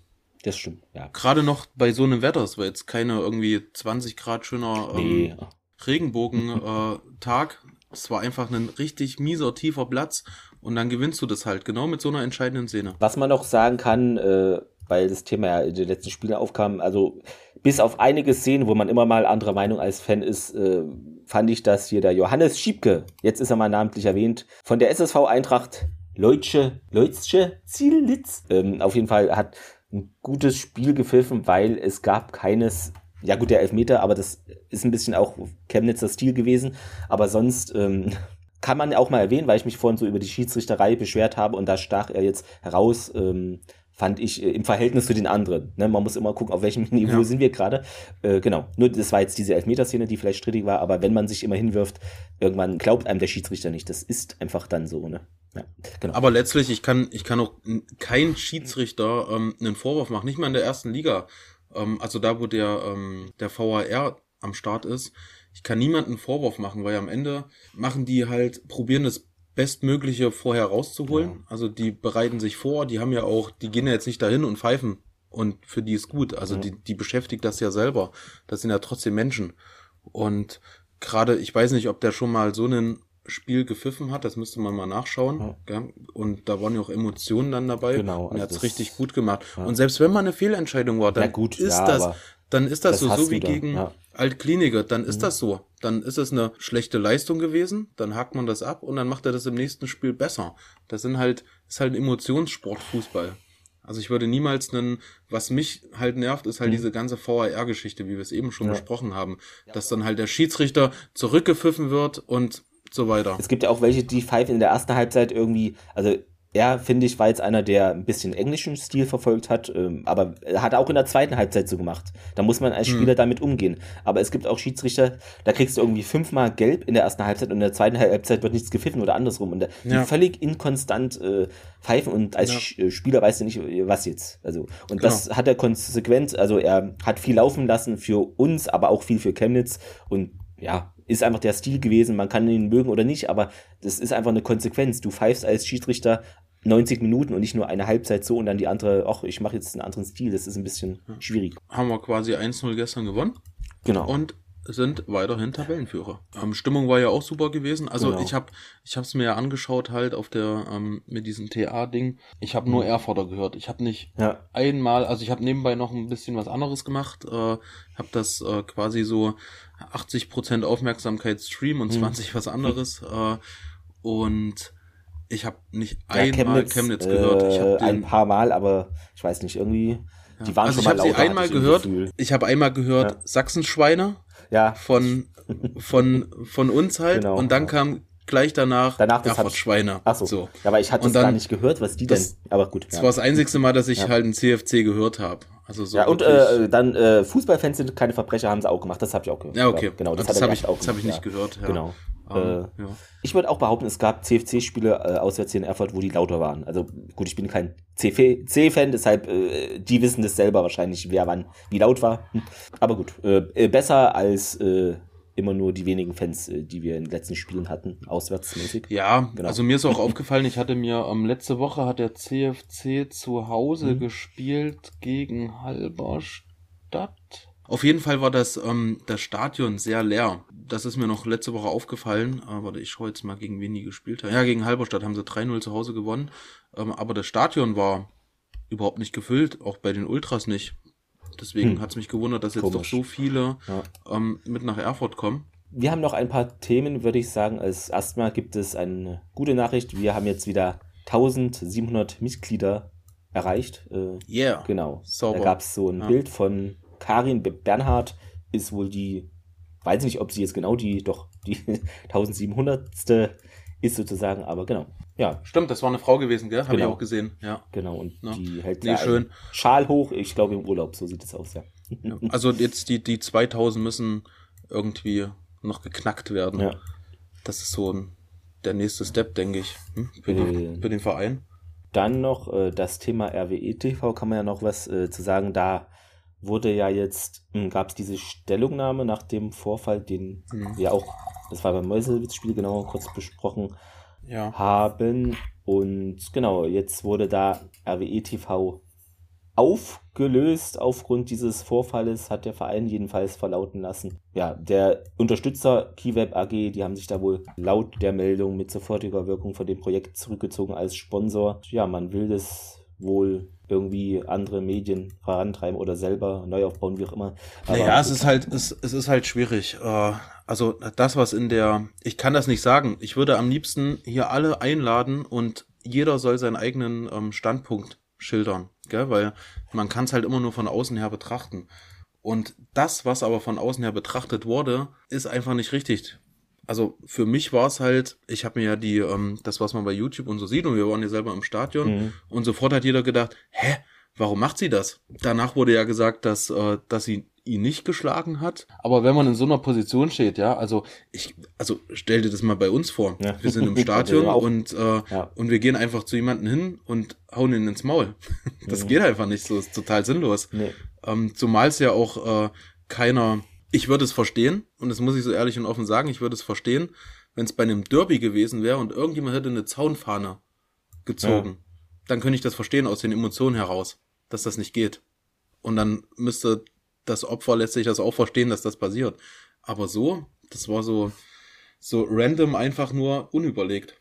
Speaker 2: Das stimmt, ja.
Speaker 3: Gerade noch bei so einem Wetter, es war jetzt keine irgendwie 20 Grad schöner ähm,
Speaker 2: Nee,
Speaker 3: Regenbogen-Tag. es war einfach ein richtig mieser, tiefer Platz und dann gewinnst du das halt genau mit so einer entscheidenden Szene.
Speaker 2: Was man noch sagen kann, äh, weil das Thema ja in den letzten Spielen aufkam, also bis auf einige Szenen, wo man immer mal anderer Meinung als Fan ist, äh, fand ich, dass hier der Johannes Schiebke, jetzt ist er mal namentlich erwähnt, von der SSV Eintracht Leutsche, Leutsche Zielitz, ähm, auf jeden Fall hat ein gutes Spiel gepfiffen, weil es gab keines, ja gut, der Elfmeter, aber das ist ein bisschen auch Chemnitzer Stil gewesen, aber sonst ähm, [laughs] kann man auch mal erwähnen, weil ich mich vorhin so über die Schiedsrichterei beschwert habe und da stach er jetzt heraus, ähm, fand ich äh, im Verhältnis zu den anderen. Ne? Man muss immer gucken, auf welchem [laughs] Niveau
Speaker 3: Ja.
Speaker 2: sind wir gerade. Äh, genau. Nur das war jetzt diese Elfmeterszene, die vielleicht strittig war, aber wenn man sich immer hinwirft, irgendwann glaubt einem der Schiedsrichter nicht. Das ist einfach dann so, ne? Ja, genau.
Speaker 3: Aber letztlich, ich kann, ich kann auch kein Schiedsrichter ähm, einen Vorwurf machen, nicht mal in der ersten Liga. Ähm, also da, wo der, ähm, der VAR am Start ist. Ich kann niemanden einen Vorwurf machen, weil am Ende machen die halt, probieren das Bestmögliche vorher rauszuholen. Also die bereiten sich vor, die haben ja auch, die gehen ja jetzt nicht dahin und pfeifen. Und für die ist gut. Also
Speaker 2: Mhm.
Speaker 3: die, die beschäftigt das ja selber. Das sind ja trotzdem Menschen. Und gerade, ich weiß nicht, ob der schon mal so ein Spiel gepfiffen hat, das müsste man mal nachschauen.
Speaker 2: Ja.
Speaker 3: Und da waren ja auch Emotionen dann dabei.
Speaker 2: Genau,
Speaker 3: Und er
Speaker 2: also
Speaker 3: hat's
Speaker 2: das-
Speaker 3: richtig gut gemacht.
Speaker 2: Ja.
Speaker 3: Und selbst wenn mal eine Fehlentscheidung war, dann
Speaker 2: gut,
Speaker 3: ist das, dann ist das,
Speaker 2: das
Speaker 3: so, so wie
Speaker 2: dann,
Speaker 3: gegen.
Speaker 2: Mhm.
Speaker 3: Altkliniker. Dann ist das so. Dann ist es eine schlechte Leistung gewesen. Dann hakt man das ab und dann macht er das im nächsten Spiel besser. Das sind halt, ist halt ein Emotionssport, Fußball. Also ich würde niemals einen, was mich halt nervt, ist halt diese ganze VAR-Geschichte, wie wir es eben schon
Speaker 2: Mhm. Ja.
Speaker 3: besprochen haben. Dass dann halt der Schiedsrichter zurückgepfiffen wird und so weiter.
Speaker 2: Es gibt ja auch welche, die pfeifen in der ersten Halbzeit irgendwie, also er, finde ich, war jetzt einer, der ein bisschen englischen Stil verfolgt hat, ähm, aber er hat auch in der zweiten Halbzeit so gemacht. Da muss man als
Speaker 3: Hm.
Speaker 2: Spieler damit umgehen. Aber es gibt auch Schiedsrichter, da kriegst du irgendwie fünfmal gelb in der ersten Halbzeit und in der zweiten Halbzeit wird nichts gepfiffen oder andersrum. Und da- die
Speaker 3: Ja.
Speaker 2: völlig inkonstant äh, pfeifen und als
Speaker 3: Ja.
Speaker 2: Äh, Spieler weißt du nicht, was jetzt. Also, und das hat er konsequent, also er hat viel laufen lassen für uns, aber auch viel für Chemnitz und ja, ist einfach der Stil gewesen. Man kann ihn mögen oder nicht, aber das ist einfach eine Konsequenz. Du pfeifst als Schiedsrichter 90 Minuten und nicht nur eine Halbzeit so und dann die andere, ach, ich mache jetzt einen anderen Stil. Das ist ein bisschen schwierig.
Speaker 3: Haben wir quasi 1-0 gestern gewonnen.
Speaker 2: Genau.
Speaker 3: und sind weiterhin Tabellenführer. Ähm, Stimmung war ja auch super gewesen. Also
Speaker 2: Genau.
Speaker 3: ich habe ich habe es mir ja angeschaut halt auf der ähm, mit diesem TA Ding. Ich habe nur Erfurter gehört. Ich habe nicht
Speaker 2: ja,
Speaker 3: einmal, also ich habe nebenbei noch ein bisschen was anderes gemacht. Äh, habe das äh, quasi so 80% Aufmerksamkeit Stream und
Speaker 2: Hm.
Speaker 3: 20% was anderes. Äh, und ich habe nicht
Speaker 2: ja
Speaker 3: einmal Chemnitz, gehört. Ich
Speaker 2: Äh,
Speaker 3: habe
Speaker 2: ein paar Mal, aber ich weiß nicht, irgendwie. Die waren
Speaker 3: also
Speaker 2: schon
Speaker 3: ich
Speaker 2: mal
Speaker 3: habe sie
Speaker 2: lauter,
Speaker 3: einmal
Speaker 2: ich
Speaker 3: gehört.
Speaker 2: Gefühl.
Speaker 3: Ich habe einmal gehört
Speaker 2: Ja.
Speaker 3: Sachsenschweine
Speaker 2: Ja,
Speaker 3: von, von, von uns halt.
Speaker 2: Genau.
Speaker 3: Und dann kam gleich danach,
Speaker 2: Danach, das hab
Speaker 3: Schweine.
Speaker 2: ach so.
Speaker 3: so.
Speaker 2: Ja, aber ich hatte es gar nicht gehört, was die
Speaker 3: das-
Speaker 2: denn. Aber gut.
Speaker 3: Das
Speaker 2: ja.
Speaker 3: war das einzigste Mal, dass ich
Speaker 2: Ja.
Speaker 3: halt einen CFC gehört habe. Also so
Speaker 2: ja, und
Speaker 3: wirklich-
Speaker 2: äh, dann äh, Fußballfans sind keine Verbrecher, haben sie auch gemacht. Das habe ich auch gehört.
Speaker 3: ja, okay.
Speaker 2: Genau, das,
Speaker 3: das habe ich,
Speaker 2: auch
Speaker 3: das hab ich nicht gehört. Ja.
Speaker 2: Genau.
Speaker 3: Ähm,
Speaker 2: Äh,
Speaker 3: ja.
Speaker 2: Ich würde auch behaupten, es gab CFC-Spiele äh, auswärts hier in Erfurt, wo die lauter waren. Also gut, ich bin kein C-Fan, deshalb äh, die wissen das selber wahrscheinlich, wer wann wie laut war. Hm. Aber gut, äh, äh, besser als äh, immer nur die wenigen Fans, äh, die wir in den letzten Spielen hatten, auswärtsmäßig.
Speaker 3: Ja,
Speaker 2: Genau.
Speaker 3: also mir ist auch aufgefallen, ich hatte mir, ähm, letzte Woche hat der CFC zu Hause
Speaker 2: Mhm.
Speaker 3: gespielt gegen Halberstadt. Auf jeden Fall war das, ähm, das Stadion sehr leer. Das ist mir noch letzte Woche aufgefallen. Aber warte, ich schaue jetzt mal, gegen wen die gespielt haben. Ja, gegen Halberstadt haben sie 3-0 zu Hause gewonnen. Ähm, aber das Stadion war überhaupt nicht gefüllt, auch bei den Ultras nicht. Deswegen
Speaker 2: Hm.
Speaker 3: hat's mich gewundert, dass jetzt
Speaker 2: Komisch.
Speaker 3: doch so viele
Speaker 2: Ja.
Speaker 3: ähm, mit nach Erfurt kommen.
Speaker 2: Wir haben noch ein paar Themen, würde ich sagen. Als erstmal gibt es eine gute Nachricht. Wir haben jetzt wieder 1700 Mitglieder erreicht. Äh,
Speaker 3: Yeah.
Speaker 2: Genau.
Speaker 3: Sauber.
Speaker 2: Da gab es so ein
Speaker 3: Ja.
Speaker 2: Bild von Karin Be- Bernhard, ist wohl die, weiß nicht, ob sie jetzt genau die, doch die [laughs] 1700. ist sozusagen, aber genau. Ja,
Speaker 3: Stimmt, das war eine Frau gewesen, gell? Habe
Speaker 2: Genau.
Speaker 3: ich auch gesehen, ja.
Speaker 2: genau. Und
Speaker 3: Ja.
Speaker 2: die hält
Speaker 3: Nee, schön.
Speaker 2: Schal hoch, ich glaube im Urlaub, so sieht es aus, ja.
Speaker 3: Also jetzt die, die 2000 müssen irgendwie noch geknackt werden.
Speaker 2: Ja.
Speaker 3: Das ist so ein, der nächste Step, denke ich, hm? für, die,
Speaker 2: Äh.
Speaker 3: für den Verein.
Speaker 2: Dann noch äh, das Thema RWE TV, kann man ja noch was äh, zu sagen. Da wurde ja jetzt, gab es diese Stellungnahme nach dem Vorfall, den
Speaker 3: Mhm.
Speaker 2: wir auch, das war beim Meuselwitz-Spiel genau kurz besprochen
Speaker 3: Ja.
Speaker 2: haben. Und genau, jetzt wurde da RWE TV aufgelöst aufgrund dieses Vorfalles, hat der Verein jedenfalls verlauten lassen. Ja, der Unterstützer KeyWeb AG, die haben sich da wohl laut der Meldung mit sofortiger Wirkung von dem Projekt zurückgezogen als Sponsor. Ja, man will das wohl irgendwie andere Medien vorantreiben oder selber neu aufbauen, wie auch immer.
Speaker 3: Aber naja, es ist halt, es, es ist halt schwierig. Äh, also das, was in der, ich kann das nicht sagen. Ich würde am liebsten hier alle einladen und jeder soll seinen eigenen ähm, Standpunkt schildern, gell? weil man kann es halt immer nur von außen her betrachten. Und das, was aber von außen her betrachtet wurde, ist einfach nicht richtig also für mich war es halt, ich habe mir ja die, ähm, das, was man bei YouTube und so sieht, und wir waren ja selber im Stadion, mhm. und sofort hat jeder gedacht, hä, warum macht sie das? Danach wurde ja gesagt, dass, äh, dass sie ihn nicht geschlagen hat. Aber wenn man in so einer Position steht, ja, also ich, also stell dir das mal bei uns vor. Ja. Wir sind im [laughs] Stadion und, äh, ja. und wir gehen einfach zu jemanden hin und hauen ihn ins Maul. [laughs] Das mhm. geht einfach nicht so, ist total sinnlos. Nee. Ähm, zumal es ja auch äh, keiner ich würde es verstehen, und das muss ich so ehrlich und offen sagen, ich würde es verstehen, wenn es bei einem Derby gewesen wäre und irgendjemand hätte eine Zaunfahne gezogen. Ja. Dann könnte ich das verstehen aus den Emotionen heraus, dass das nicht geht. Und dann müsste das Opfer letztlich das auch verstehen, dass das passiert. Aber so, das war so, so random einfach nur unüberlegt.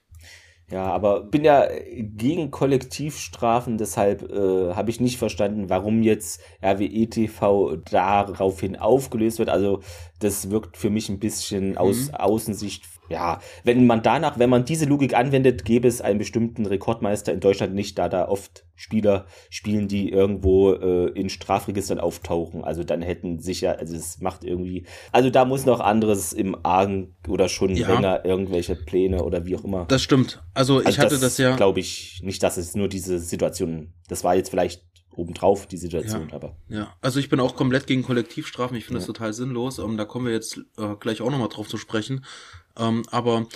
Speaker 2: Ja, aber bin ja gegen Kollektivstrafen, deshalb äh, habe ich nicht verstanden, warum jetzt RWE TV daraufhin aufgelöst wird. Also das wirkt für mich ein bisschen aus mhm. Außensicht ja, wenn man danach, wenn man diese Logik anwendet, gäbe es einen bestimmten Rekordmeister in Deutschland nicht, da da oft Spieler spielen, die irgendwo äh, in Strafregistern auftauchen. Also dann hätten sicher, also es macht irgendwie, also da muss noch anderes im Argen oder schon ja. länger irgendwelche Pläne oder wie auch immer.
Speaker 3: Das stimmt. Also ich also hatte das, das ja.
Speaker 2: Glaube ich nicht, dass es nur diese Situation, das war jetzt vielleicht obendrauf die Situation,
Speaker 3: ja,
Speaker 2: aber.
Speaker 3: Ja, also ich bin auch komplett gegen Kollektivstrafen. Ich finde ja. das total sinnlos. Um, ähm, da kommen wir jetzt äh, gleich auch nochmal drauf zu sprechen. Ähm, aber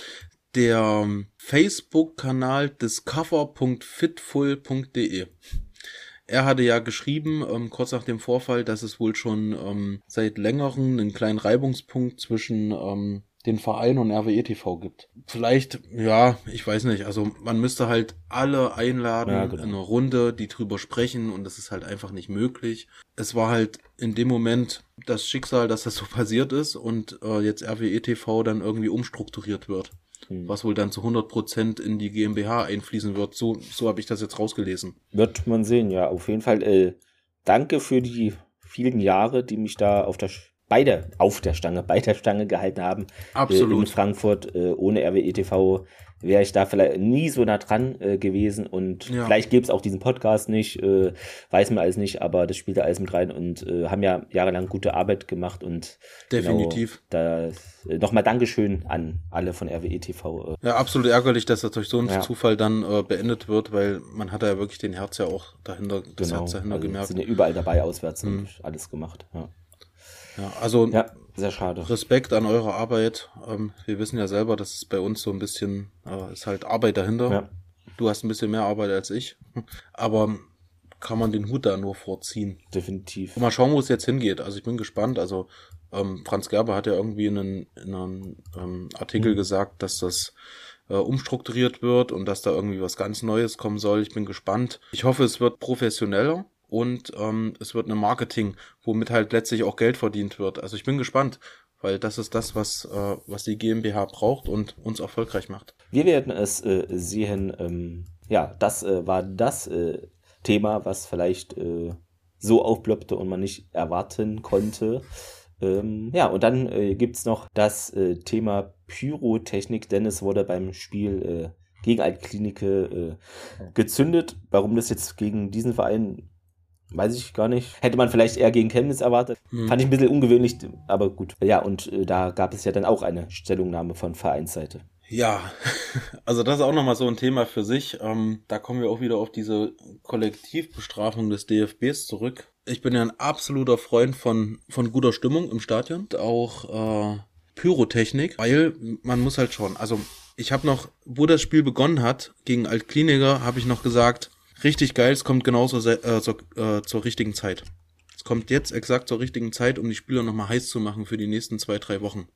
Speaker 3: der Facebook-Kanal discover.fitful.de. Er hatte ja geschrieben, ähm, kurz nach dem Vorfall, dass es wohl schon ähm, seit längerem einen kleinen Reibungspunkt zwischen ähm, den Verein und RWE TV gibt. Vielleicht, ja, ich weiß nicht. Also man müsste halt alle einladen ja, genau. in eine Runde, die drüber sprechen und das ist halt einfach nicht möglich. Es war halt in dem Moment das Schicksal, dass das so [laughs] passiert ist und äh, jetzt RWE TV dann irgendwie umstrukturiert wird. Hm. Was wohl dann zu 100 Prozent in die GmbH einfließen wird. So, so habe ich das jetzt rausgelesen.
Speaker 2: Wird man sehen, ja. Auf jeden Fall äh, danke für die vielen Jahre, die mich da auf der beide auf der Stange, bei der Stange gehalten haben.
Speaker 3: Absolut.
Speaker 2: Äh, in Frankfurt äh, ohne RWE TV wäre ich da vielleicht nie so nah dran äh, gewesen und ja. vielleicht gäbe es auch diesen Podcast nicht, weiß man alles nicht, aber das spielt da alles mit rein und haben ja jahrelang gute Arbeit gemacht und
Speaker 3: genau definitiv.
Speaker 2: Genau, da nochmal Dankeschön an alle von RWE TV.
Speaker 3: Ja, absolut ärgerlich, dass das durch so einen ja. Zufall dann beendet wird, weil man hat ja wirklich den Herz ja auch dahinter, das genau. Herz dahinter also gemerkt.
Speaker 2: Sind ja überall dabei auswärts mhm. und alles gemacht. Ja.
Speaker 3: Ja, also
Speaker 2: ja, sehr schade.
Speaker 3: Respekt an eure Arbeit. Ähm, wir wissen ja selber, dass es bei uns so ein bisschen äh, ist halt Arbeit dahinter. Ja. Du hast ein bisschen mehr Arbeit als ich, [laughs] aber kann man den Hut da nur vorziehen.
Speaker 2: Definitiv.
Speaker 3: Und mal schauen, wo es jetzt hingeht. Also ich bin gespannt. Also ähm, Franz Gerber hat ja irgendwie in, einen, in einem ähm, Artikel mhm. gesagt, dass das äh, umstrukturiert wird und dass da irgendwie was ganz Neues kommen soll. Ich bin gespannt. Ich hoffe, es wird professioneller und ähm, es wird eine Marketing, womit halt letztlich auch Geld verdient wird. Also ich bin gespannt, weil das ist das, was, äh, was die GmbH braucht und uns erfolgreich macht.
Speaker 2: Wir werden es äh, sehen. Ähm, ja, das äh, war das äh, Thema, was vielleicht äh, so aufploppte und man nicht erwarten konnte. Ähm, ja, und dann äh, gibt es noch das äh, Thema Pyrotechnik, denn es wurde beim Spiel äh, gegen Altklinike äh, gezündet. Warum das jetzt gegen diesen Verein Weiß ich gar nicht. Hätte man vielleicht eher gegen Chemnitz erwartet. Hm. Fand ich ein bisschen ungewöhnlich, aber gut. Ja, und äh, da gab es ja dann auch eine Stellungnahme von Vereinsseite.
Speaker 3: Ja, [laughs] also das ist auch nochmal so ein Thema für sich. Ähm, da kommen wir auch wieder auf diese Kollektivbestrafung des DFBs zurück. Ich bin ja ein absoluter Freund von, von guter Stimmung im Stadion. Auch äh, Pyrotechnik, weil man muss halt schon, also ich habe noch, wo das Spiel begonnen hat, gegen Altkliniker, habe ich noch gesagt, richtig geil, es kommt genauso äh, zur, äh, zur richtigen Zeit. Es kommt jetzt exakt zur richtigen Zeit, um die Spieler nochmal heiß zu machen für die nächsten zwei, drei Wochen.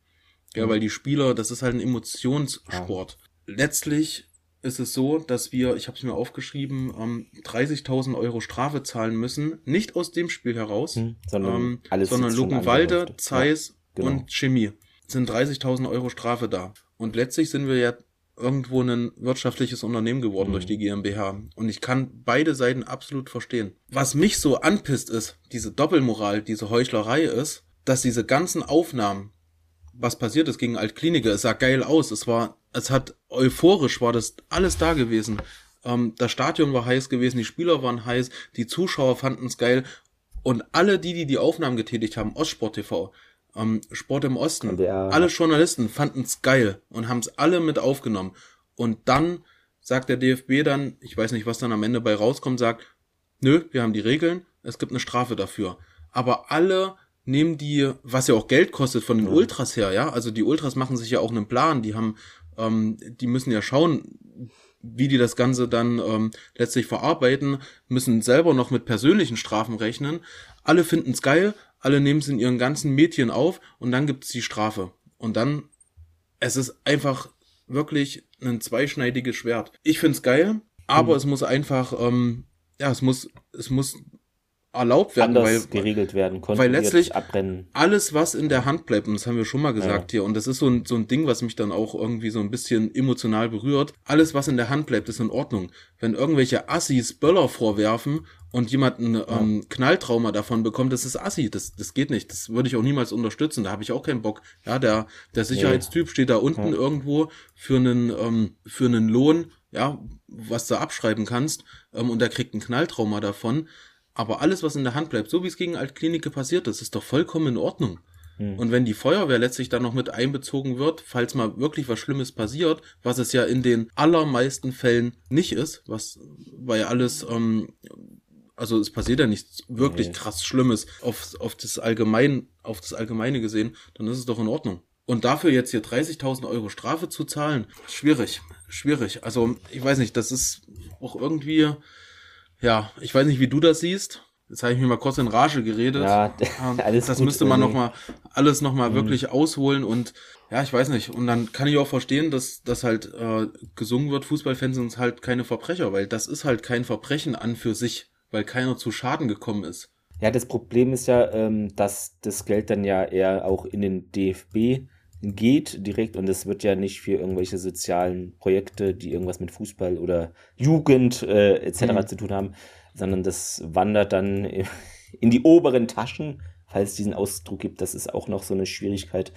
Speaker 3: Ja, mhm. weil die Spieler, das ist halt ein Emotionssport. Ja. Letztlich ist es so, dass wir, ich habe es mir aufgeschrieben, ähm, 30.000 Euro Strafe zahlen müssen. Nicht aus dem Spiel heraus,
Speaker 2: Hm, sondern
Speaker 3: ähm,
Speaker 2: alles
Speaker 3: sondern Luckenwalde. Zeiss
Speaker 2: Ja, genau.
Speaker 3: und Chemie. Sind 30.000 Euro Strafe da. Und letztlich sind wir ja irgendwo ein wirtschaftliches Unternehmen geworden
Speaker 2: Mhm.
Speaker 3: durch die GmbH. Und ich kann beide Seiten absolut verstehen. Was mich so anpisst ist, diese Doppelmoral, diese Heuchlerei ist, dass diese ganzen Aufnahmen, was passiert ist gegen Altkliniker, es sah geil aus, es war, es hat euphorisch war das alles da gewesen. Ähm, das Stadion war heiß gewesen, die Spieler waren heiß, die Zuschauer fanden es geil und alle die, die die Aufnahmen getätigt haben, Ostsport TV, ähm, Sport im Osten,
Speaker 2: NDR.
Speaker 3: alle Journalisten fanden es geil und haben es alle mit aufgenommen. Und dann sagt der DFB dann, ich weiß nicht, was dann am Ende bei rauskommt, sagt, nö, wir haben die Regeln, es gibt eine Strafe dafür. Aber alle nehmen die, was ja auch Geld kostet von den
Speaker 2: Ja.
Speaker 3: Ultras her, ja, also die Ultras machen sich ja auch einen Plan, die haben, ähm, die müssen ja schauen, wie die das Ganze dann ähm, letztlich verarbeiten, müssen selber noch mit persönlichen Strafen rechnen. Alle finden es geil, alle nehmen es in ihren ganzen Medien auf und dann gibt es die Strafe. Und dann, es ist einfach wirklich ein zweischneidiges Schwert. Ich find's geil, aber
Speaker 2: Mhm.
Speaker 3: es muss einfach, ähm, ja, es muss, es muss erlaubt werden,
Speaker 2: Anders
Speaker 3: weil
Speaker 2: geregelt werden, kontrolliert
Speaker 3: letztlich-
Speaker 2: abbrennen.
Speaker 3: alles, was in der Hand bleibt, und das haben wir schon mal gesagt hier, und das ist so ein, so ein Ding, was mich dann auch irgendwie so ein bisschen emotional berührt, alles, was in der Hand bleibt, ist in Ordnung. Wenn irgendwelche Assis Böller vorwerfen und jemanden ähm, Knalltrauma davon bekommt, das ist Assi, das, das geht nicht, das würde ich auch niemals unterstützen, da habe ich auch keinen Bock. Ja, der, der Sicherheitstyp steht da unten
Speaker 2: Ja.
Speaker 3: irgendwo für einen, ähm, für einen Lohn, ja, was du abschreiben kannst, ähm, und der kriegt ein Knalltrauma davon. Aber alles, was in der Hand bleibt, so wie es gegen Altklinike passiert ist, ist doch vollkommen in Ordnung.
Speaker 2: Hm.
Speaker 3: Und wenn die Feuerwehr letztlich dann noch mit einbezogen wird, falls mal wirklich was Schlimmes passiert, was es ja in den allermeisten Fällen nicht ist, was, weil alles, ähm, also es passiert ja nichts wirklich
Speaker 2: Nee.
Speaker 3: krass Schlimmes auf, auf das Allgemein, auf das Allgemeine gesehen, dann ist es doch in Ordnung. Und dafür jetzt hier 30.000 Euro Strafe zu zahlen, schwierig, schwierig. Also ich weiß nicht, das ist auch irgendwie, ja, ich weiß nicht, wie du das siehst. Jetzt habe ich mir mal kurz in Rage geredet.
Speaker 2: Ja, [laughs]
Speaker 3: Ähm, [laughs]
Speaker 2: alles
Speaker 3: das
Speaker 2: gut,
Speaker 3: müsste man
Speaker 2: äh,
Speaker 3: noch mal alles noch mal
Speaker 2: Mhm.
Speaker 3: wirklich ausholen und ja, ich weiß nicht. Und dann kann ich auch verstehen, dass dass halt äh, gesungen wird, Fußballfans sind halt keine Verbrecher, weil das ist halt kein Verbrechen an für sich, weil keiner zu Schaden gekommen ist.
Speaker 2: Ja, das Problem ist ja, ähm, dass das Geld dann ja eher auch in den DFB geht direkt und es wird ja nicht für irgendwelche sozialen Projekte, die irgendwas mit Fußball oder Jugend äh, etc.
Speaker 3: Mhm.
Speaker 2: zu tun haben, sondern das wandert dann [laughs] in die oberen Taschen, falls es diesen Ausdruck gibt. Das ist auch noch so eine Schwierigkeit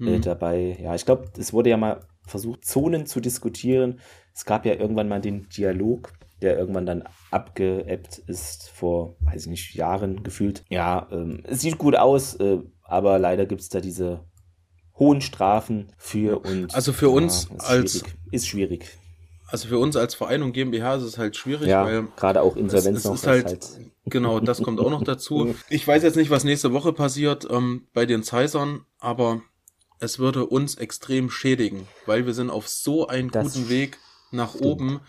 Speaker 2: äh,
Speaker 3: Mhm.
Speaker 2: dabei. Ja, ich glaube, es wurde ja mal versucht, Zonen zu diskutieren. Es gab ja irgendwann mal den Dialog, der irgendwann dann abgeebbt ist vor, weiß ich nicht, Jahren gefühlt. Ja, ähm, es sieht gut aus, äh, aber leider gibt es da diese hohen Strafen für und
Speaker 3: Also für uns
Speaker 2: ist
Speaker 3: als-
Speaker 2: schwierig. ist schwierig.
Speaker 3: Also für uns als Verein und GmbH ist es halt schwierig,
Speaker 2: Ja,
Speaker 3: weil
Speaker 2: gerade auch Insolvenz
Speaker 3: es
Speaker 2: noch.
Speaker 3: ist
Speaker 2: das
Speaker 3: halt, genau, das kommt auch noch [laughs] dazu. Ich weiß jetzt nicht, was nächste Woche passiert ähm, bei den Zeisern, aber es würde uns extrem schädigen, weil wir sind auf so einen
Speaker 2: Das
Speaker 3: guten Weg nach
Speaker 2: stimmt.
Speaker 3: oben.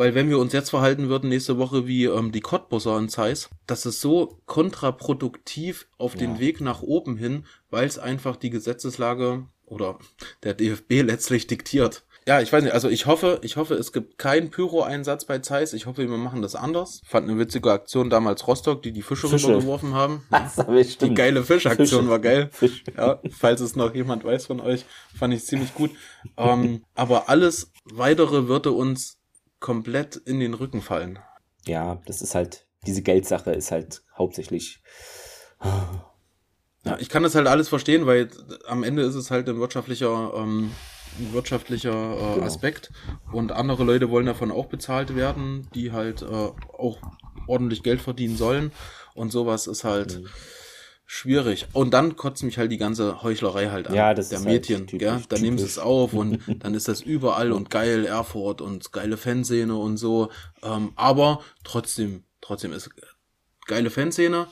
Speaker 3: Weil wenn wir uns jetzt verhalten würden nächste Woche wie ähm, die Cottbusser in Zeiss, das ist so kontraproduktiv auf den
Speaker 2: Ja.
Speaker 3: Weg nach oben hin, weil es einfach die Gesetzeslage oder der DFB [laughs] letztlich diktiert. Ja, ich weiß nicht, also ich hoffe, ich hoffe, es gibt keinen Pyro-Einsatz bei Zeiss. Ich hoffe, wir machen das anders. Fand eine witzige Aktion damals Rostock, die die Fische,
Speaker 2: Fische.
Speaker 3: rübergeworfen haben. [laughs]
Speaker 2: Das
Speaker 3: Die geile Fischaktion
Speaker 2: Fische.
Speaker 3: war geil.
Speaker 2: Fisch.
Speaker 3: Ja, falls es noch jemand weiß von euch, fand ich ziemlich gut. Ähm, aber alles weitere würde uns komplett in den Rücken fallen.
Speaker 2: Ja, das ist halt, diese Geldsache ist halt hauptsächlich.
Speaker 3: Ja, ich kann das halt alles verstehen, weil am Ende ist es halt ein wirtschaftlicher, ähm, ein wirtschaftlicher äh,
Speaker 2: Genau.
Speaker 3: Aspekt und andere Leute wollen davon auch bezahlt werden, die halt äh, auch ordentlich Geld verdienen sollen und sowas ist halt
Speaker 2: Mhm.
Speaker 3: Schwierig. Und dann kotzt mich halt die ganze Heuchlerei halt an.
Speaker 2: Ja, das
Speaker 3: der
Speaker 2: ist halt
Speaker 3: Medien,
Speaker 2: typisch-
Speaker 3: gell? Dann nehmen sie es auf und [laughs] dann ist das überall und geil, Erfurt und geile Fanszene und so. Ähm, aber trotzdem, trotzdem ist geile Fanszene,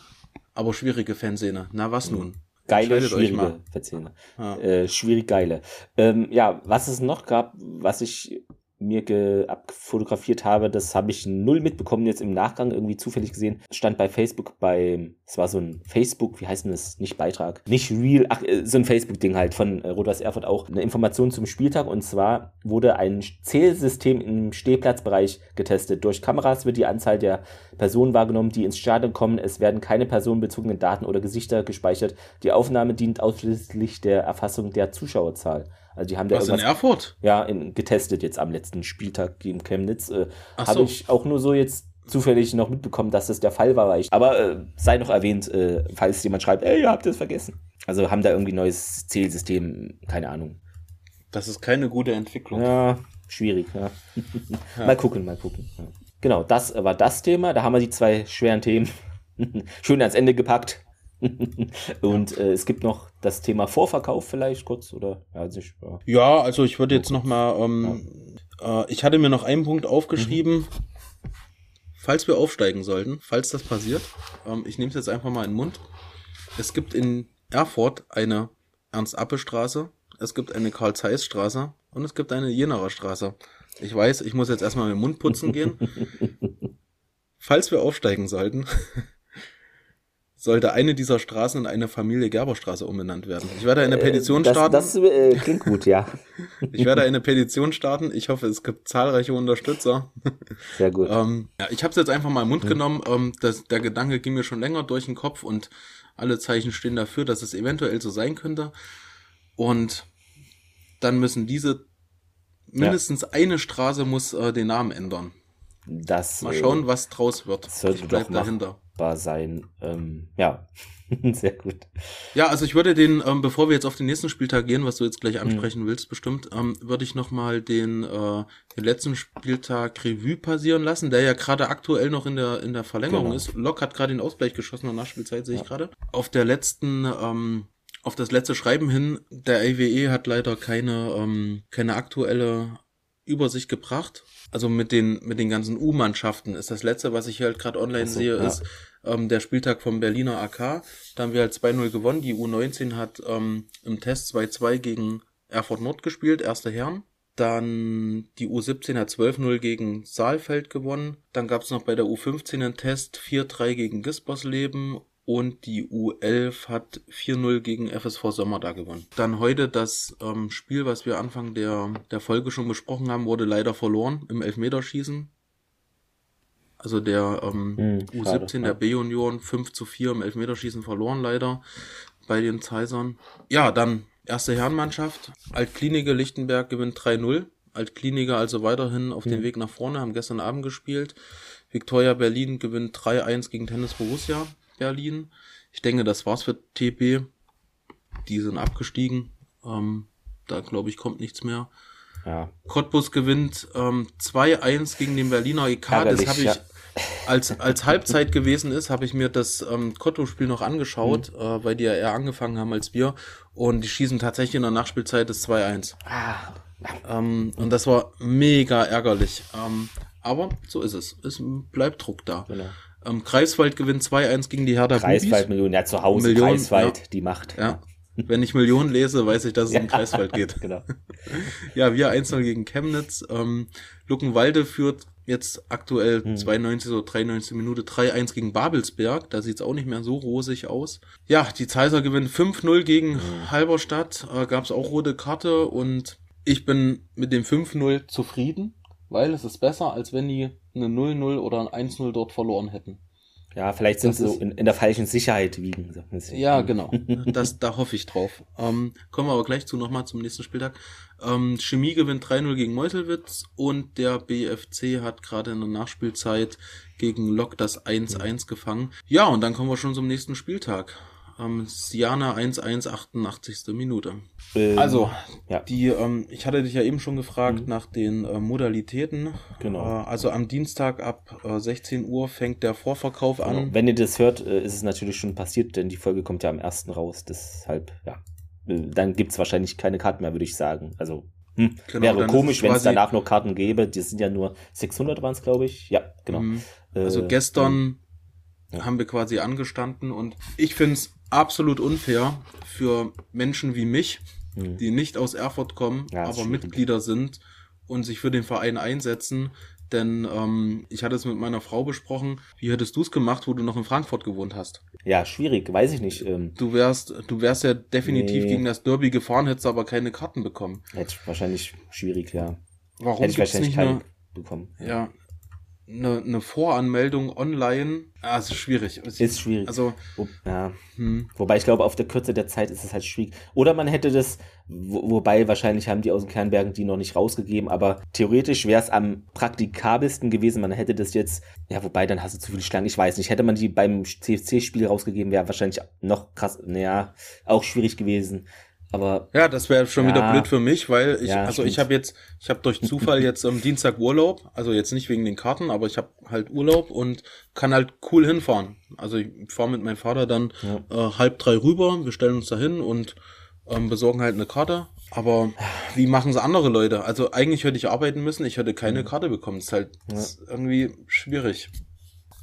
Speaker 3: aber schwierige Fanszene. Na was nun?
Speaker 2: Geile, schwierige Verzähne.
Speaker 3: Ja.
Speaker 2: Äh, schwierig geile. Ähm, ja, was es noch gab, was ich mir abfotografiert habe, das habe ich null mitbekommen, jetzt im Nachgang irgendwie zufällig gesehen. Stand bei Facebook bei, es war so ein Facebook, wie heißt denn das? Nicht Beitrag, nicht Real, ach, äh, so ein Facebook-Ding halt von äh, Rot-Weiß Erfurt auch. Eine Information zum Spieltag und zwar wurde ein Zählsystem im Stehplatzbereich getestet. Durch Kameras wird die Anzahl der Personen wahrgenommen, die ins Stadion kommen. Es werden keine personenbezogenen Daten oder Gesichter gespeichert. Die Aufnahme dient ausschließlich der Erfassung der Zuschauerzahl. Also die haben da
Speaker 3: Was in Erfurt?
Speaker 2: Ja, in, getestet jetzt am letzten Spieltag gegen Chemnitz. Äh, Habe so. ich auch nur so jetzt zufällig noch mitbekommen, dass das der Fall war. Aber äh, sei noch erwähnt, äh, falls jemand schreibt, ey, ihr habt das vergessen. Also haben da irgendwie ein neues Zählsystem, keine Ahnung.
Speaker 3: Das ist keine gute Entwicklung.
Speaker 2: Ja, schwierig, ja. ja. Mal gucken, mal gucken. Ja. Genau, das war das Thema. Da haben wir die zwei schweren Themen [laughs] schön ans Ende gepackt. [laughs] und äh, es gibt noch das Thema Vorverkauf vielleicht kurz oder
Speaker 3: ja, also ich, ja. ja also ich würde jetzt noch mal ähm, ja. äh, ich hatte mir noch einen Punkt aufgeschrieben mhm. falls wir aufsteigen sollten falls das passiert ähm, ich nehme es jetzt einfach mal in den Mund es gibt in Erfurt eine Ernst-Appe-Straße es gibt eine Karl-Zeiss-Straße und es gibt eine Jenaer Straße ich weiß ich muss jetzt erstmal mit dem Mund putzen gehen [laughs] falls wir aufsteigen sollten sollte eine dieser Straßen in eine Familie Gerberstraße umbenannt werden. Ich werde eine äh, Petition
Speaker 2: das,
Speaker 3: starten.
Speaker 2: Das äh, klingt gut, ja. [laughs]
Speaker 3: ich werde eine Petition starten. Ich hoffe, es gibt zahlreiche Unterstützer.
Speaker 2: Sehr gut.
Speaker 3: ähm, ja, ich habe es jetzt einfach mal im Mund mhm. genommen. Ähm, das, der Gedanke ging mir schon länger durch den Kopf und alle Zeichen stehen dafür, dass es eventuell so sein könnte. Und dann müssen diese mindestens ja. eine Straße muss äh, den Namen ändern.
Speaker 2: Das,
Speaker 3: Mal schauen, was draus wird.
Speaker 2: Das sollte ich doch dahinter. sein. Ähm, ja, [laughs] sehr gut.
Speaker 3: Ja, also ich würde den, ähm, bevor wir jetzt auf den nächsten Spieltag gehen, was du jetzt gleich mhm. ansprechen mhm. willst, bestimmt, ähm, würde ich nochmal den, äh, den letzten Spieltag Revue passieren lassen, der ja gerade aktuell noch in der, in der Verlängerung genau. ist. Lok hat gerade den Ausgleich geschossen der Nachspielzeit, sehe ja. ich gerade. Auf der letzten, ähm, auf das letzte Schreiben hin, der AWE hat leider keine, ähm, keine aktuelle Übersicht gebracht also mit den, mit den ganzen U-Mannschaften ist das letzte, was ich halt gerade online so, sehe, ja. ist ähm, der Spieltag vom Berliner AK. Da haben wir halt 2-0 gewonnen. Die U19 hat ähm, im Test 2-2 gegen Erfurt Nord gespielt, erste Herren. Dann die U17 hat 12-0 gegen Saalfeld gewonnen. Dann gab es noch bei der U15 einen Test 4-3 gegen Gispersleben und die U11 hat 4-0 gegen FSV Sommer da gewonnen. Dann heute das ähm, Spiel, was wir Anfang der, der Folge schon besprochen haben, wurde leider verloren im Elfmeterschießen. Also der ähm, hm, U17 schade, der B-Union 5 zu 4 im Elfmeterschießen verloren leider bei den Zeisern. Ja, dann erste Herrenmannschaft. Altklinike Lichtenberg gewinnt 3-0. Altkliniker also weiterhin auf hm. den Weg nach vorne, haben gestern Abend gespielt. Victoria Berlin gewinnt 3-1 gegen Tennis Borussia. Berlin. Ich denke, das war's für TP. Die sind abgestiegen. Ähm, da glaube ich kommt nichts mehr.
Speaker 2: Ja.
Speaker 3: Cottbus gewinnt ähm, 2-1 gegen den Berliner EK. Ärgerlich, das habe ich, ja. als, als Halbzeit gewesen ist, habe ich mir das ähm, Cottbus-Spiel noch angeschaut, mhm. äh, weil die ja eher angefangen haben als wir. Und die schießen tatsächlich in der Nachspielzeit das 2-1. Ah. Ähm, und das war mega ärgerlich. Ähm, aber so ist es. Es bleibt Druck da. Genau. Ähm, Kreiswald gewinnt 2-1 gegen die Hertha
Speaker 2: Kreiswald Millionen, ja zu Hause Millionen, Kreiswald, ja. die Macht.
Speaker 3: Ja. Wenn ich Millionen lese, weiß ich, dass es um Kreiswald geht. [laughs]
Speaker 2: genau.
Speaker 3: ja, wir 1 gegen Chemnitz. Ähm, Luckenwalde führt jetzt aktuell hm. 92 oder 93 Minute 3-1 gegen Babelsberg. Da sieht's auch nicht mehr so rosig aus. Ja, die Zeiser gewinnen 5-0 gegen hm. Halberstadt. Äh, gab's auch rote Karte und ich bin mit dem 5-0 zufrieden, weil es ist besser, als wenn die eine 0-0 oder ein 1-0 dort verloren hätten.
Speaker 2: Ja, vielleicht sind das sie so in, in, der falschen Sicherheit wiegen.
Speaker 3: Ja, genau. [laughs] Das, da hoffe ich drauf. Ähm, kommen wir aber gleich zu nochmal zum nächsten Spieltag. Ähm, Chemie gewinnt 3-0 gegen Meuselwitz und der BFC hat gerade in der Nachspielzeit gegen Lok das 1-1 gefangen. Ja, und dann kommen wir schon zum nächsten Spieltag ähm, Siana 1-1, 88. Minute. Ähm, also, ja. die, ähm, ich hatte dich ja eben schon gefragt mhm. nach den äh, Modalitäten.
Speaker 2: Genau.
Speaker 3: Äh, also am Dienstag ab äh, 16 Uhr fängt der Vorverkauf genau. an.
Speaker 2: Wenn ihr das hört, äh, ist es natürlich schon passiert, denn die Folge kommt ja am 1. raus. Deshalb, ja. Äh, dann gibt's wahrscheinlich keine Karten mehr, würde ich sagen. Also hm. Genau, Wäre komisch, wenn es danach noch Karten gäbe. Die sind ja nur 600 waren es, glaube ich. Ja, genau. Mhm.
Speaker 3: Also äh, gestern ja. haben wir quasi angestanden und ich finde es absolut unfair für Menschen wie mich, mhm. die nicht aus Erfurt kommen, ja, aber Mitglieder sind und sich für den Verein einsetzen. Denn ähm, ich hatte es mit meiner Frau besprochen. Wie hättest du es gemacht, wo du noch in Frankfurt gewohnt hast?
Speaker 2: Ja, schwierig, weiß ich nicht. Ähm,
Speaker 3: Du wärst, du wärst ja definitiv
Speaker 2: Nee.
Speaker 3: gegen das Derby gefahren, hättest aber keine Karten bekommen.
Speaker 2: hätte ich wahrscheinlich schwierig, ja.
Speaker 3: Warum
Speaker 2: Hätte ich wahrscheinlich
Speaker 3: nicht
Speaker 2: keine
Speaker 3: eine,
Speaker 2: bekommen.
Speaker 3: ja, eine, eine Voranmeldung online? Ist schwierig.
Speaker 2: Ist schwierig.
Speaker 3: Also,
Speaker 2: Wo, ja.
Speaker 3: hm,
Speaker 2: Wobei ich glaube, auf der Kürze der Zeit ist es halt schwierig. Oder man hätte das, wo, wobei wahrscheinlich haben die aus den Kernbergen die noch nicht rausgegeben, aber theoretisch wäre es am praktikabelsten gewesen. Man hätte das jetzt, ja, wobei dann hast du zu viele Schlangen. Ich weiß nicht. Hätte man die beim CFC-Spiel rausgegeben, wäre wahrscheinlich noch krass, naja, auch schwierig gewesen. Aber
Speaker 3: Ja, das wäre schon wieder
Speaker 2: Ja.
Speaker 3: blöd für mich, weil ich,
Speaker 2: Ja,
Speaker 3: also ich habe jetzt, ich habe durch Zufall jetzt am Dienstag Urlaub, also jetzt nicht wegen den Karten, aber ich habe halt Urlaub und kann halt cool hinfahren. Also ich fahre mit meinem Vater dann
Speaker 2: Ja.
Speaker 3: äh, halb drei rüber, wir stellen uns da hin und ähm, besorgen halt eine Karte. Aber wie machen es andere Leute? Also eigentlich hätte ich arbeiten müssen, ich hätte keine Karte bekommen. Das ist halt ist irgendwie schwierig.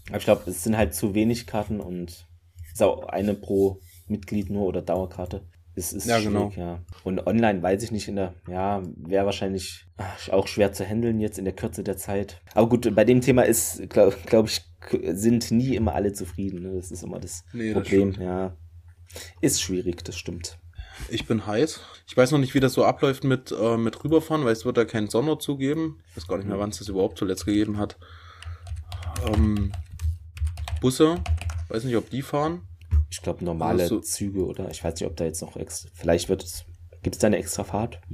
Speaker 2: Aber ich glaube, es sind halt zu wenig Karten und ist auch eine pro Mitglied nur oder Dauerkarte. Es ist
Speaker 3: Ja,
Speaker 2: schwierig,
Speaker 3: genau.
Speaker 2: ja. Und online weiß ich nicht in der, ja, wäre wahrscheinlich auch schwer zu handeln jetzt in der Kürze der Zeit. Aber gut, bei dem Thema ist, glaube glaub ich, sind nie immer alle zufrieden. Ne? Das ist immer das
Speaker 3: Nee, das
Speaker 2: Problem,
Speaker 3: stimmt.
Speaker 2: ja. Ist schwierig, das stimmt.
Speaker 3: Ich bin heiß. Ich weiß noch nicht, wie das so abläuft mit, äh, mit rüberfahren, weil es wird da keinen Sonderzug geben. Ich weiß gar nicht mehr, wann es das überhaupt zuletzt gegeben hat. Ähm, Busse, weiß nicht, ob die fahren.
Speaker 2: Ich glaube, normale
Speaker 3: Also so-
Speaker 2: Züge oder ich weiß nicht, ob da jetzt noch extra, vielleicht wird es, gibt es da eine extra Fahrt? [laughs]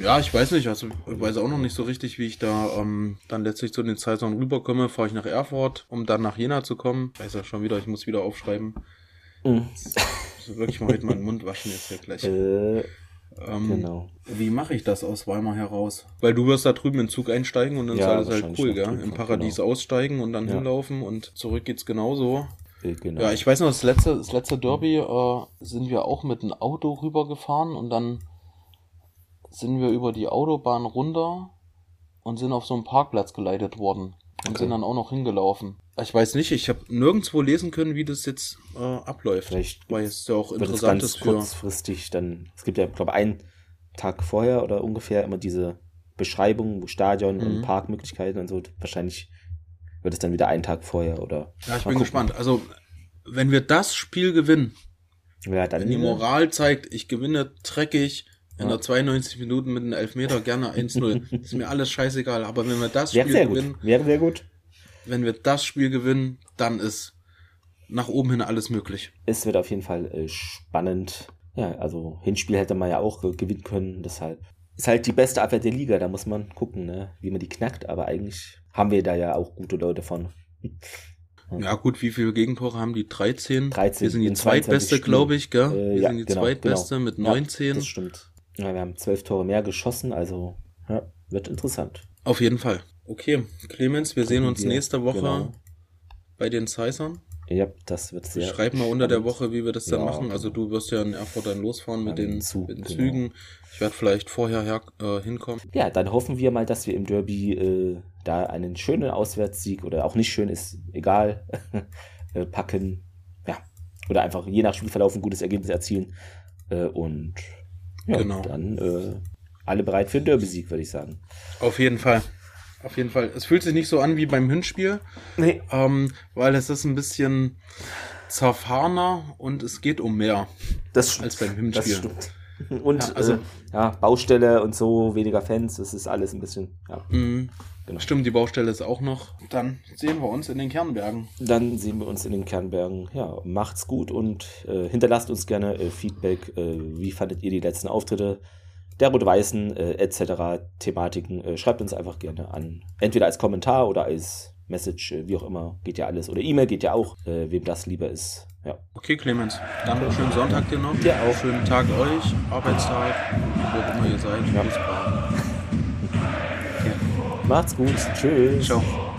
Speaker 3: Ja, ich weiß nicht, also ich weiß auch noch nicht so richtig, wie ich da ähm, dann letztlich zu den Zeitungen rüberkomme. Fahre ich nach Erfurt, um dann nach Jena zu kommen. Ich weiß ja schon wieder, ich muss wieder aufschreiben.
Speaker 2: Mhm.
Speaker 3: Also wirklich mal heute meinen Mund waschen jetzt hier gleich. [laughs]
Speaker 2: äh,
Speaker 3: ähm,
Speaker 2: genau.
Speaker 3: Wie mache ich das aus Weimar heraus? Weil du wirst da drüben in den Zug einsteigen und dann
Speaker 2: Ja,
Speaker 3: ist alles halt cool, gell? Im Paradies
Speaker 2: genau.
Speaker 3: aussteigen und dann
Speaker 2: Ja.
Speaker 3: hinlaufen und zurück geht's genauso.
Speaker 2: Äh, genau.
Speaker 3: Ja, ich weiß noch, das letzte, das letzte Derby äh, sind wir auch mit einem Auto rübergefahren und dann sind wir über die Autobahn runter und sind auf so einen Parkplatz geleitet worden und
Speaker 2: Okay.
Speaker 3: sind dann auch noch hingelaufen. Ich weiß nicht, ich habe nirgendwo lesen können, wie das jetzt äh, abläuft.
Speaker 2: Vielleicht
Speaker 3: Weil es ja auch interessant ist für.
Speaker 2: kurzfristig dann, es gibt ja, glaube einen Tag vorher oder ungefähr immer diese Beschreibung, Stadion
Speaker 3: Mhm.
Speaker 2: und Parkmöglichkeiten und so. Wahrscheinlich wird es dann wieder einen Tag vorher oder.
Speaker 3: Ja, ich bin
Speaker 2: gucken.
Speaker 3: gespannt. Also, wenn wir das Spiel gewinnen,
Speaker 2: Ja, dann
Speaker 3: wenn die Moral zeigt, ich gewinne dreckig in
Speaker 2: Ja.
Speaker 3: der 92 Minuten mit einem Elfmeter gerne 1-0. [laughs] ist mir alles scheißegal. Aber wenn wir das Spiel
Speaker 2: sehr gut.
Speaker 3: gewinnen,
Speaker 2: Wäre sehr gut.
Speaker 3: wenn wir das Spiel gewinnen, dann ist nach oben hin alles möglich.
Speaker 2: Es wird auf jeden Fall äh, spannend. Ja, also Hinspiel hätte man ja auch äh, gewinnen können. Deshalb ist halt die beste Abwehr der Liga. Da muss man gucken, ne, wie man die knackt. Aber eigentlich haben wir da ja auch gute Leute von. [laughs]
Speaker 3: Ja gut, wie viele Gegentore haben die? 13?
Speaker 2: 13
Speaker 3: Wir sind die
Speaker 2: in 22
Speaker 3: zweitbeste, glaube ich, gell?
Speaker 2: Äh,
Speaker 3: wir
Speaker 2: ja,
Speaker 3: sind die
Speaker 2: genau,
Speaker 3: zweitbeste
Speaker 2: genau.
Speaker 3: mit
Speaker 2: Ja,
Speaker 3: 19.
Speaker 2: das stimmt. Ja, wir haben zwölf Tore mehr geschossen, also ja, wird interessant.
Speaker 3: Auf jeden Fall. Okay, Clemens, wir sehen uns
Speaker 2: wir,
Speaker 3: nächste Woche
Speaker 2: genau.
Speaker 3: bei den Zeissern.
Speaker 2: Ja, das wird sehr.
Speaker 3: Schreib mal unter der. Woche, wie wir das dann
Speaker 2: Ja,
Speaker 3: machen. Also du wirst ja in Erfurt dann losfahren mit
Speaker 2: Ja,
Speaker 3: den,
Speaker 2: Zug,
Speaker 3: mit den
Speaker 2: genau.
Speaker 3: Zügen. Ich werde vielleicht vorher her, äh, hinkommen.
Speaker 2: Ja, dann hoffen wir mal, dass wir im Derby äh, da einen schönen Auswärtssieg oder auch nicht schön ist, egal, [laughs] äh, packen. Ja. Oder einfach je nach Spielverlauf ein gutes Ergebnis erzielen. Äh, und ja,
Speaker 3: Genau.
Speaker 2: dann äh, alle bereit für den Derby-Sieg, würde ich sagen.
Speaker 3: Auf jeden Fall. Auf jeden Fall. Es fühlt sich nicht so an wie beim Hinspiel,
Speaker 2: Nee.
Speaker 3: ähm, weil es ist ein bisschen zerfahrener und es geht um mehr.
Speaker 2: Das.
Speaker 3: Als beim Hinspiel.
Speaker 2: Das stimmt. [laughs] Und
Speaker 3: Ja, also-
Speaker 2: äh, ja, Baustelle und so, weniger Fans, das ist alles ein bisschen, ja.
Speaker 3: Mhm.
Speaker 2: Genau.
Speaker 3: Stimmt, die Baustelle ist auch noch. Dann sehen wir uns in den Kernbergen.
Speaker 2: Dann sehen wir uns in den Kernbergen. Ja, macht's gut und äh, hinterlasst uns gerne äh, Feedback. Äh, wie fandet ihr die letzten Auftritte der Rot-Weißen äh, etc. Thematiken? Äh, schreibt uns einfach gerne an. Entweder als Kommentar oder als Message, äh, wie auch immer. Geht ja alles. Oder E-Mail geht ja auch, äh, wem das lieber ist. Ja.
Speaker 3: Okay, Clemens. Dann einen schönen Sonntag dir noch.
Speaker 2: Dir auch.
Speaker 3: Schönen Tag euch, Arbeitstag, wo auch immer ihr seid.
Speaker 2: Ja.
Speaker 3: Bis bald.
Speaker 2: Macht's gut. Tschüss.
Speaker 3: Ciao.